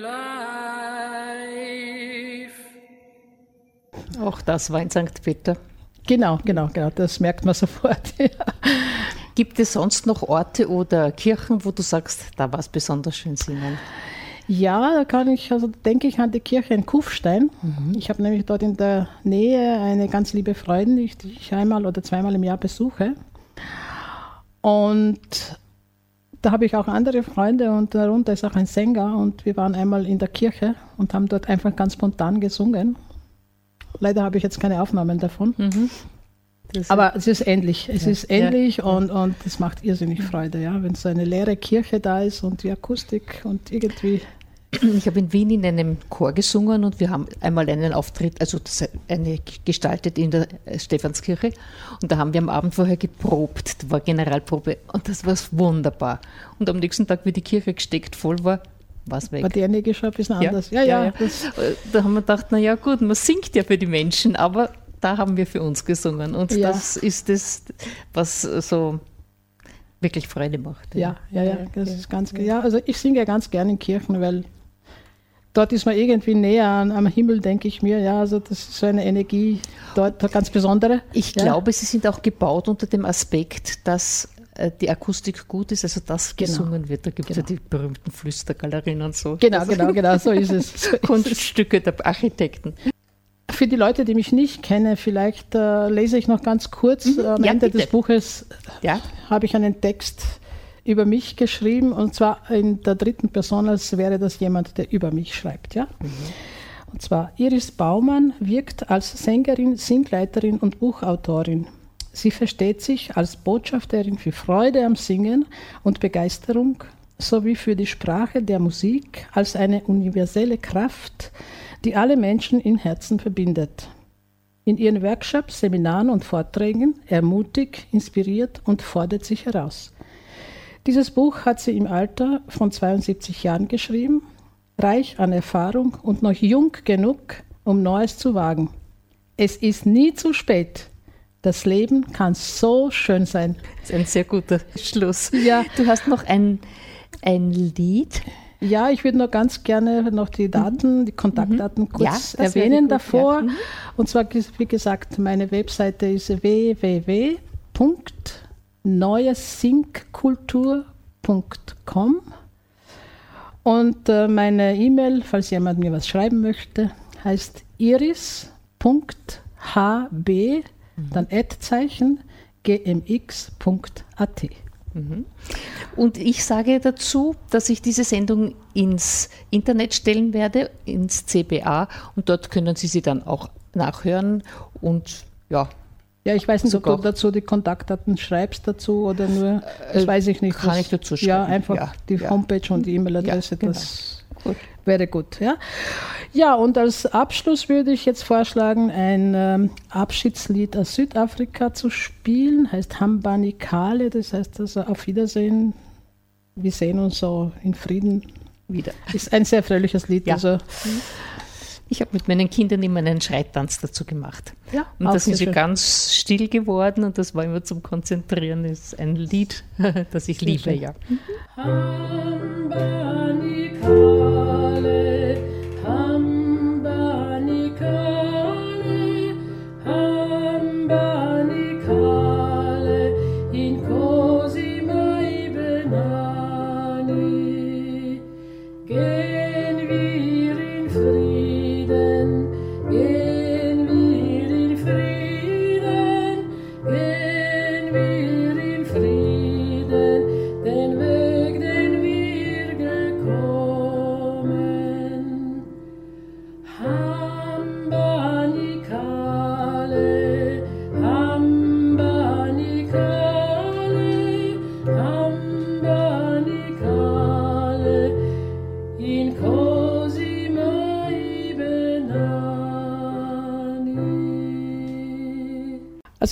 life. Auch das war in St. Peter. Genau, genau, genau. Das merkt man sofort. <laughs> Ja. Gibt es sonst noch Orte oder Kirchen, wo du sagst, da war es besonders schön singen? Ja, da kann ich, also denke ich an die Kirche in Kufstein. Ich habe nämlich dort in der Nähe eine ganz liebe Freundin, die ich- die ich einmal oder zweimal im Jahr besuche. Und da habe ich auch andere Freunde und darunter ist auch ein Sänger und wir waren einmal in der Kirche und haben dort einfach ganz spontan gesungen. Leider habe ich jetzt keine Aufnahmen davon. Das- Aber es ist ähnlich. Es Ja, ist ähnlich ja. und, und es macht irrsinnig Freude, ja, wenn so eine leere Kirche da ist und die Akustik und irgendwie <clears throat> ich habe in Wien in einem Chor gesungen und wir haben einmal einen Auftritt, also eine gestaltet in der Stephanskirche und da haben wir am Abend vorher geprobt, da war Generalprobe und das war wunderbar. Und am nächsten Tag, wie die Kirche gesteckt voll war, war es weg. War die Energie schon ein bisschen Ja, anders. ja, ja. Da haben wir gedacht, na ja gut, man singt ja für die Menschen, aber da haben wir für uns gesungen und Ja. das ist das, was so wirklich Freude macht. Ja, ja, ja, das ist ganz, ja, also ich singe ja ganz gerne in Kirchen, weil dort ist man irgendwie näher an, am Himmel, denke ich mir. Ja, also das ist so eine Energie dort eine ganz besondere. Ich Ja. glaube, sie sind auch gebaut unter dem Aspekt, dass äh, die Akustik gut ist, also das Genau. gesungen wird. Da gibt es Genau. ja die berühmten Flüstergalerien und so. Genau, Also genau, genau, so ist es. <laughs> So ist es. Kunststücke der Architekten. Für die Leute, die mich nicht kennen, vielleicht äh, lese ich noch ganz kurz. Am Ja, Ende bitte. des Buches Ja, habe ich einen Text über mich geschrieben und zwar in der dritten Person, als wäre das jemand, der über mich schreibt. Ja? Und zwar Iris Baumann wirkt als Sängerin, Singleiterin und Buchautorin. Sie versteht sich als Botschafterin für Freude am Singen und Begeisterung sowie für die Sprache der Musik als eine universelle Kraft, die alle Menschen im Herzen verbindet. In ihren Workshops, Seminaren und Vorträgen ermutigt, inspiriert und fordert sich heraus. Dieses Buch hat sie im Alter von 72 Jahren geschrieben, reich an Erfahrung und noch jung genug, um Neues zu wagen. Es ist nie zu spät. Das Leben kann so schön sein. das ist ein sehr guter Schluss. Ja. Du hast noch ein, ein Lied. Ja, ich würde noch ganz gerne noch die Daten, die Kontaktdaten kurz Mhm. Ja, das wäre erwähnen davor. ja. Mhm. Und zwar, wie gesagt, meine Webseite ist www.neuesinkkultur.com und äh, meine E-Mail, falls jemand mir was schreiben möchte, heißt iris.hb, Mhm. dann Ad-Zeichen, gmx.at. Und ich sage dazu, dass ich diese Sendung ins Internet stellen werde, ins CBA, und dort können Sie sie dann auch nachhören. Und ja, Ja, ich weiß nicht, ob Sogar. du dazu die Kontaktdaten schreibst dazu oder nur, das Äh, weiß ich nicht. kann das- ich dazu Ja, schreiben, einfach ja, die ja. Homepage und die E-Mail-Adresse, Ja, genau. das gut. wäre gut. Ja? ja, und als Abschluss würde ich jetzt vorschlagen, ein ähm, Abschiedslied aus Südafrika zu spielen, heißt Hambani Kale, das heißt also auf Wiedersehen, wir sehen uns so in Frieden. wieder. Ist ein sehr fröhliches Lied, Ja. also Ich habe mit meinen Kindern immer einen Schreitanz dazu gemacht. Ja, und da sind sie ganz still geworden und das war immer zum Konzentrieren. Das ist ein Lied, <laughs> das ich liebe, schön. ja. Hambanikale,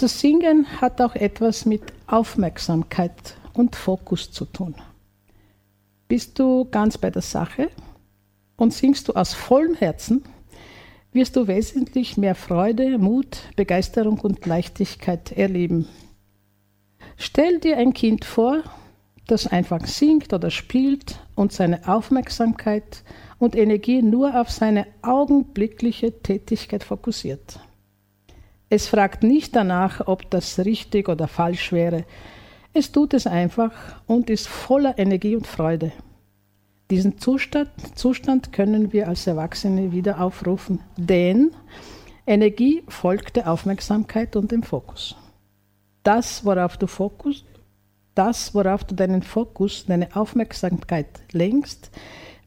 Also Singen hat auch etwas mit Aufmerksamkeit und Fokus zu tun. Bist du ganz bei der Sache und singst du aus vollem Herzen, wirst du wesentlich mehr Freude, Mut, Begeisterung und Leichtigkeit erleben. Stell dir ein Kind vor, das einfach singt oder spielt und seine Aufmerksamkeit und Energie nur auf seine augenblickliche Tätigkeit fokussiert. Es fragt nicht danach, ob das richtig oder falsch wäre. Es tut es einfach und ist voller Energie und Freude. Diesen Zustand, Zustand können wir als Erwachsene wieder aufrufen, denn Energie folgt der Aufmerksamkeit und dem Fokus. Das, worauf du Fokus, das, worauf du deinen Fokus, deine Aufmerksamkeit lenkst,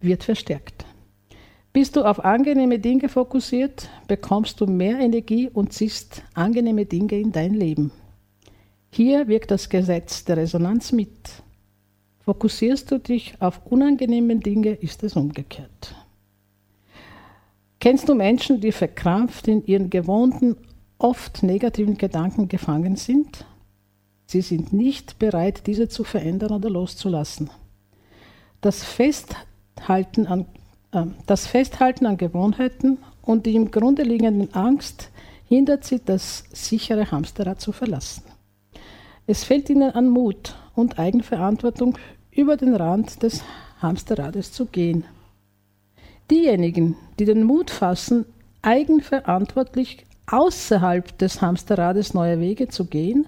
wird verstärkt. Bist du auf angenehme Dinge fokussiert, bekommst du mehr Energie und ziehst angenehme Dinge in dein Leben. Hier wirkt das Gesetz der Resonanz mit. Fokussierst du dich auf unangenehme Dinge, ist es umgekehrt. Kennst du Menschen, die verkrampft in ihren gewohnten, oft negativen Gedanken gefangen sind? Sie sind nicht bereit, diese zu verändern oder loszulassen. Das Festhalten an, das Festhalten an Gewohnheiten und die im Grunde liegenden Angst hindert sie, das sichere Hamsterrad zu verlassen. Es fällt ihnen an Mut und Eigenverantwortung, über den Rand des Hamsterrades zu gehen. Diejenigen, die den Mut fassen, eigenverantwortlich außerhalb des Hamsterrades neue Wege zu gehen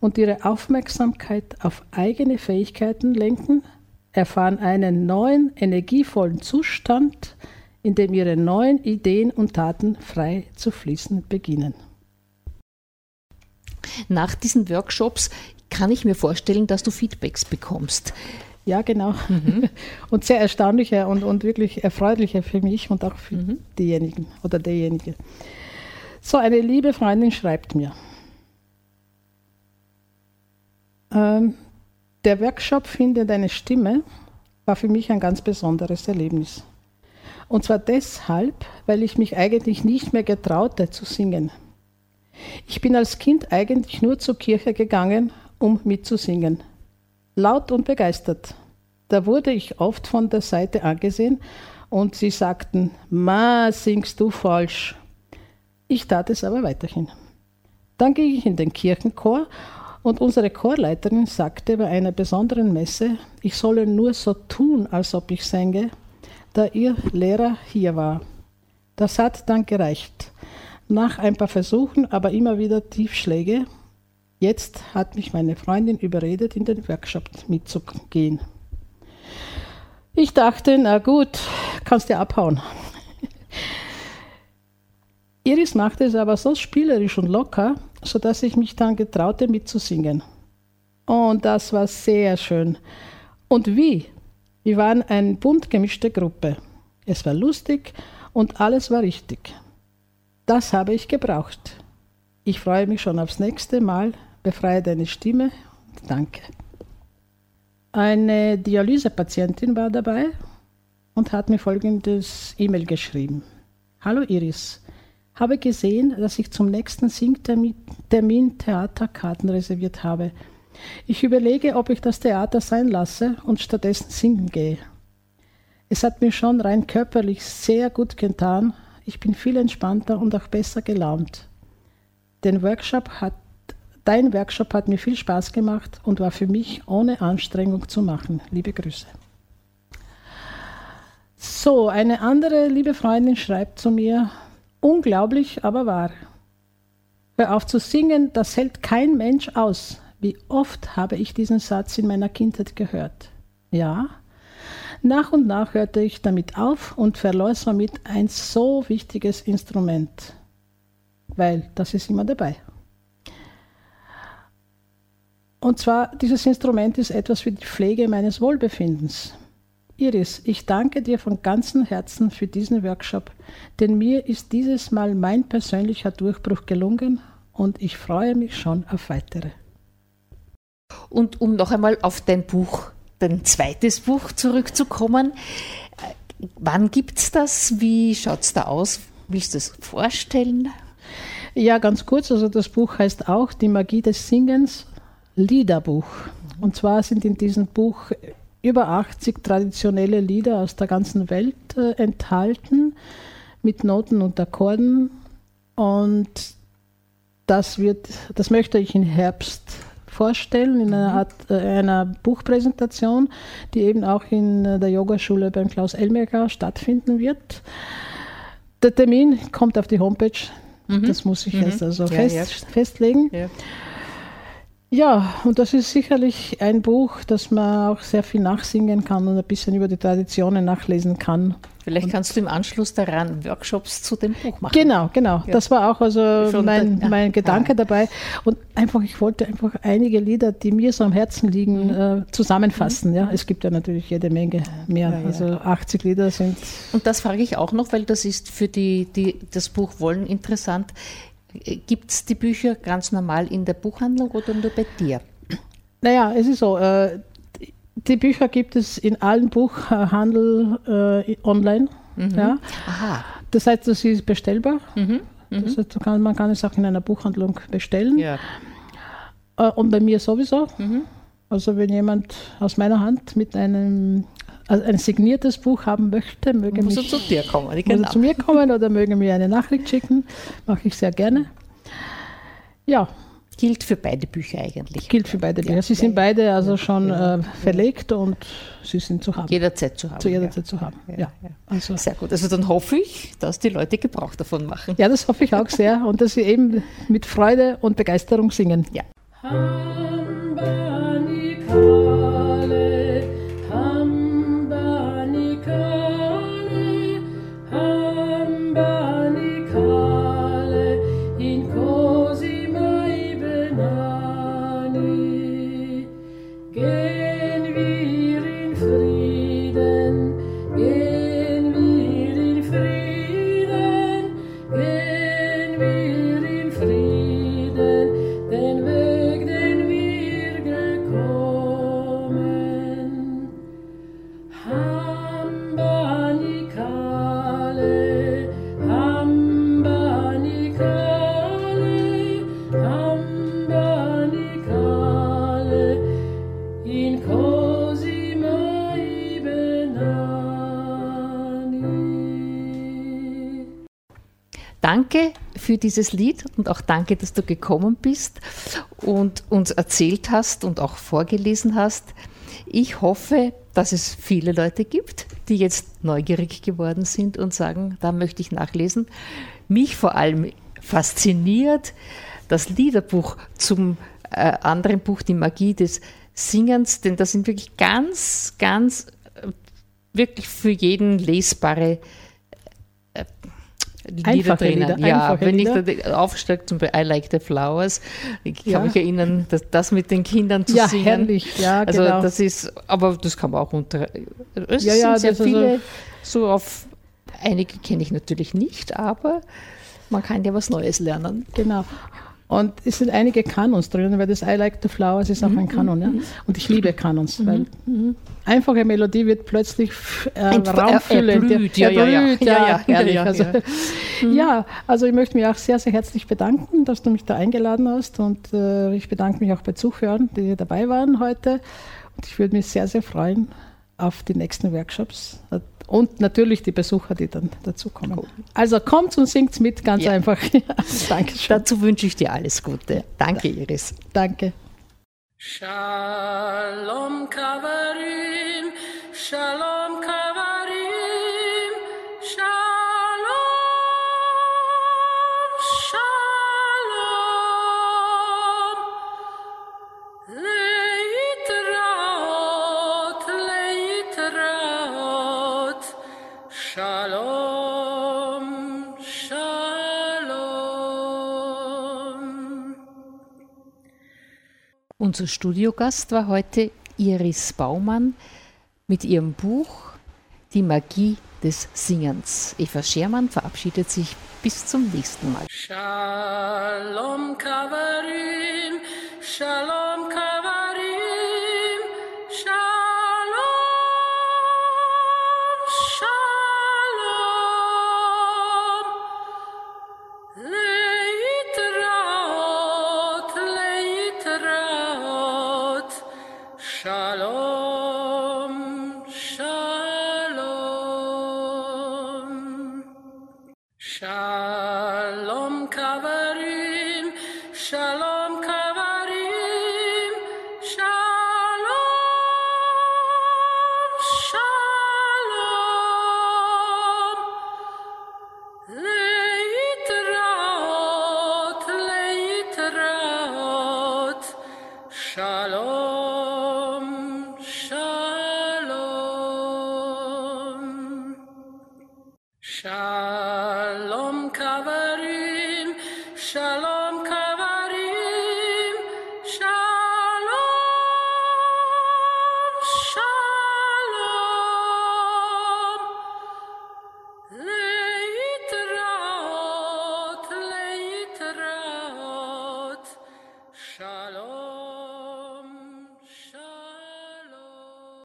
und ihre Aufmerksamkeit auf eigene Fähigkeiten lenken, erfahren einen neuen, energievollen Zustand, in dem ihre neuen Ideen und Taten frei zu fließen beginnen. Nach diesen Workshops kann ich mir vorstellen, dass du Feedbacks bekommst. Ja, genau. <laughs> Und sehr erstaunliche und, und wirklich erfreuliche für mich und auch für diejenigen oder derjenige. So, eine liebe Freundin schreibt mir. Ähm, der Workshop Finde deine Stimme war für mich ein ganz besonderes Erlebnis. Und zwar deshalb, weil ich mich eigentlich nicht mehr getraute zu singen. Ich bin als Kind eigentlich nur zur Kirche gegangen, um mitzusingen. Laut und begeistert. Da wurde ich oft von der Seite angesehen und sie sagten, Ma, singst du falsch. Ich tat es aber weiterhin. Dann ging ich in den Kirchenchor und unsere Chorleiterin sagte bei einer besonderen Messe, ich solle nur so tun, als ob ich sänge, da ihr Lehrer hier war. Das hat dann gereicht. Nach ein paar Versuchen, aber immer wieder Tiefschläge, jetzt hat mich meine Freundin überredet, in den Workshop mitzugehen. Ich dachte, na gut, kannst ja abhauen. Iris machte es aber so spielerisch und locker, sodass ich mich dann getraute, mitzusingen. Und das war sehr schön. Und wie? Wir waren eine bunt gemischte Gruppe. Es war lustig und alles war richtig. Das habe ich gebraucht. Ich freue mich schon aufs nächste Mal. Befreie deine Stimme. Danke. Eine Dialysepatientin war dabei und hat mir folgendes E-Mail geschrieben. Hallo Iris, habe gesehen, dass ich zum nächsten Singtermin Termin Theaterkarten reserviert habe. Ich überlege, ob ich das Theater sein lasse und stattdessen singen gehe. Es hat mir schon rein körperlich sehr gut getan. Ich bin viel entspannter und auch besser gelaunt. Den Workshop hat, dein Workshop hat mir viel Spaß gemacht und war für mich ohne Anstrengung zu machen. Liebe Grüße. So, eine andere liebe Freundin schreibt zu mir, unglaublich, aber wahr. Hör auf zu singen, das hält kein Mensch aus. Wie oft habe ich diesen Satz in meiner Kindheit gehört? Ja. Nach und nach hörte ich damit auf und verlor somit ein so wichtiges Instrument, weil das ist immer dabei. Und zwar, dieses Instrument ist etwas für die Pflege meines Wohlbefindens. Iris, ich danke dir von ganzem Herzen für diesen Workshop, denn mir ist dieses Mal mein persönlicher Durchbruch gelungen und ich freue mich schon auf weitere. Und um noch einmal auf dein Buch, dein zweites Buch zurückzukommen, wann gibt es das? Wie schaut es da aus? Willst du es vorstellen? Ja, ganz kurz, also das Buch heißt auch Die Magie des Singens, Liederbuch. Und zwar sind in diesem Buch über 80 traditionelle Lieder aus der ganzen Welt äh, enthalten, mit Noten und Akkorden. Und das, wird, das möchte ich im Herbst vorstellen in einer Art äh, einer Buchpräsentation, die eben auch in der Yogaschule beim Klaus Elmerger stattfinden wird. Der Termin kommt auf die Homepage. Das muss ich jetzt also Ja, fest, ja. festlegen. Ja. Ja, und das ist sicherlich ein Buch, das man auch sehr viel nachsingen kann und ein bisschen über die Traditionen nachlesen kann. Vielleicht kannst du im Anschluss daran Workshops zu dem Buch machen. Genau, genau. Ja. Das war auch also Schon mein, der- ja. mein Gedanke Ah. dabei. Und einfach, ich wollte einfach einige Lieder, die mir so am Herzen liegen, Mhm. äh, zusammenfassen. Ja, es gibt ja natürlich jede Menge mehr. Ja, ja. Also 80 Lieder sind. Und das frage ich auch noch, weil das ist für die, die das Buch wollen interessant. Gibt es die Bücher ganz normal in der Buchhandlung oder nur bei dir? Naja, es ist so. Äh, Die Bücher gibt es in allen Buchhandel äh, online. Ja. Aha. Das heißt, das ist bestellbar. Das heißt, man kann, man kann es auch in einer Buchhandlung bestellen. Ja. Äh, Und bei mir sowieso. Mhm. Also wenn jemand aus meiner Hand mit einem also ein signiertes Buch haben möchte, möge Muss mich zu dir kommen. muss er zu mir kommen oder möge mir eine Nachricht schicken. Mache ich sehr gerne. Ja, Gilt für beide Bücher eigentlich. gilt für beide Bücher. Sie sind beide also schon äh, verlegt und sie sind zu haben. Jederzeit zu haben. zu jeder ja. Zeit zu haben. Ja, Ja, ja. Also, Sehr gut. Also dann hoffe ich, dass die Leute Gebrauch davon machen. ja, das hoffe ich auch sehr und dass sie eben mit Freude und Begeisterung singen. Ja. Hambanikale, dieses Lied und auch danke, dass du gekommen bist und uns erzählt hast und auch vorgelesen hast. Ich hoffe, dass es viele Leute gibt, die jetzt neugierig geworden sind und sagen, da möchte ich nachlesen. Mich vor allem fasziniert das Liederbuch zum äh, anderen Buch, die Magie des Singens, denn da sind wirklich ganz, ganz, äh, wirklich für jeden lesbare Lieder Einfache. Lieder, ja, einfache wenn ich da aufsteige, zum Beispiel I Like the Flowers, ich kann Ja. mich erinnern, dass das mit den Kindern zu Ja, singen. herrlich, ja, Also genau. das ist, aber das kann man auch unter. Es Ja, sind ja, sehr das also- viele, so auf einige kenne ich natürlich nicht, aber man kann ja was Neues lernen. Genau. Und es sind einige Kanons drinnen, weil das I Like the Flowers ist auch Mhm, ein Kanon. Ja? Und ich liebe Kanons, weil einfache Melodie wird plötzlich äh, raumfüllend. erblüht, ja, ja, ja. Erblüht, Ja, ja, ja, herrlich. ja, also, ja. also ich möchte mich auch sehr, sehr herzlich bedanken, dass du mich da eingeladen hast. Und äh, ich bedanke mich auch bei Zuhörern, die dabei waren heute. Und ich würde mich sehr, sehr freuen auf die nächsten Workshops. Und natürlich die Besucher, die dann dazukommen. Also kommt und singt mit, ganz Ja. einfach. <laughs> Dankeschön. Dazu wünsche ich dir alles Gute. Danke, Iris. Danke. Shalom Kavarim, Shalom Kavarim, Unser Studiogast war heute Iris Baumann mit ihrem Buch Die Magie des Singens. Eva Schermann verabschiedet sich bis zum nächsten Mal. Shalom Kavarim, Shalom.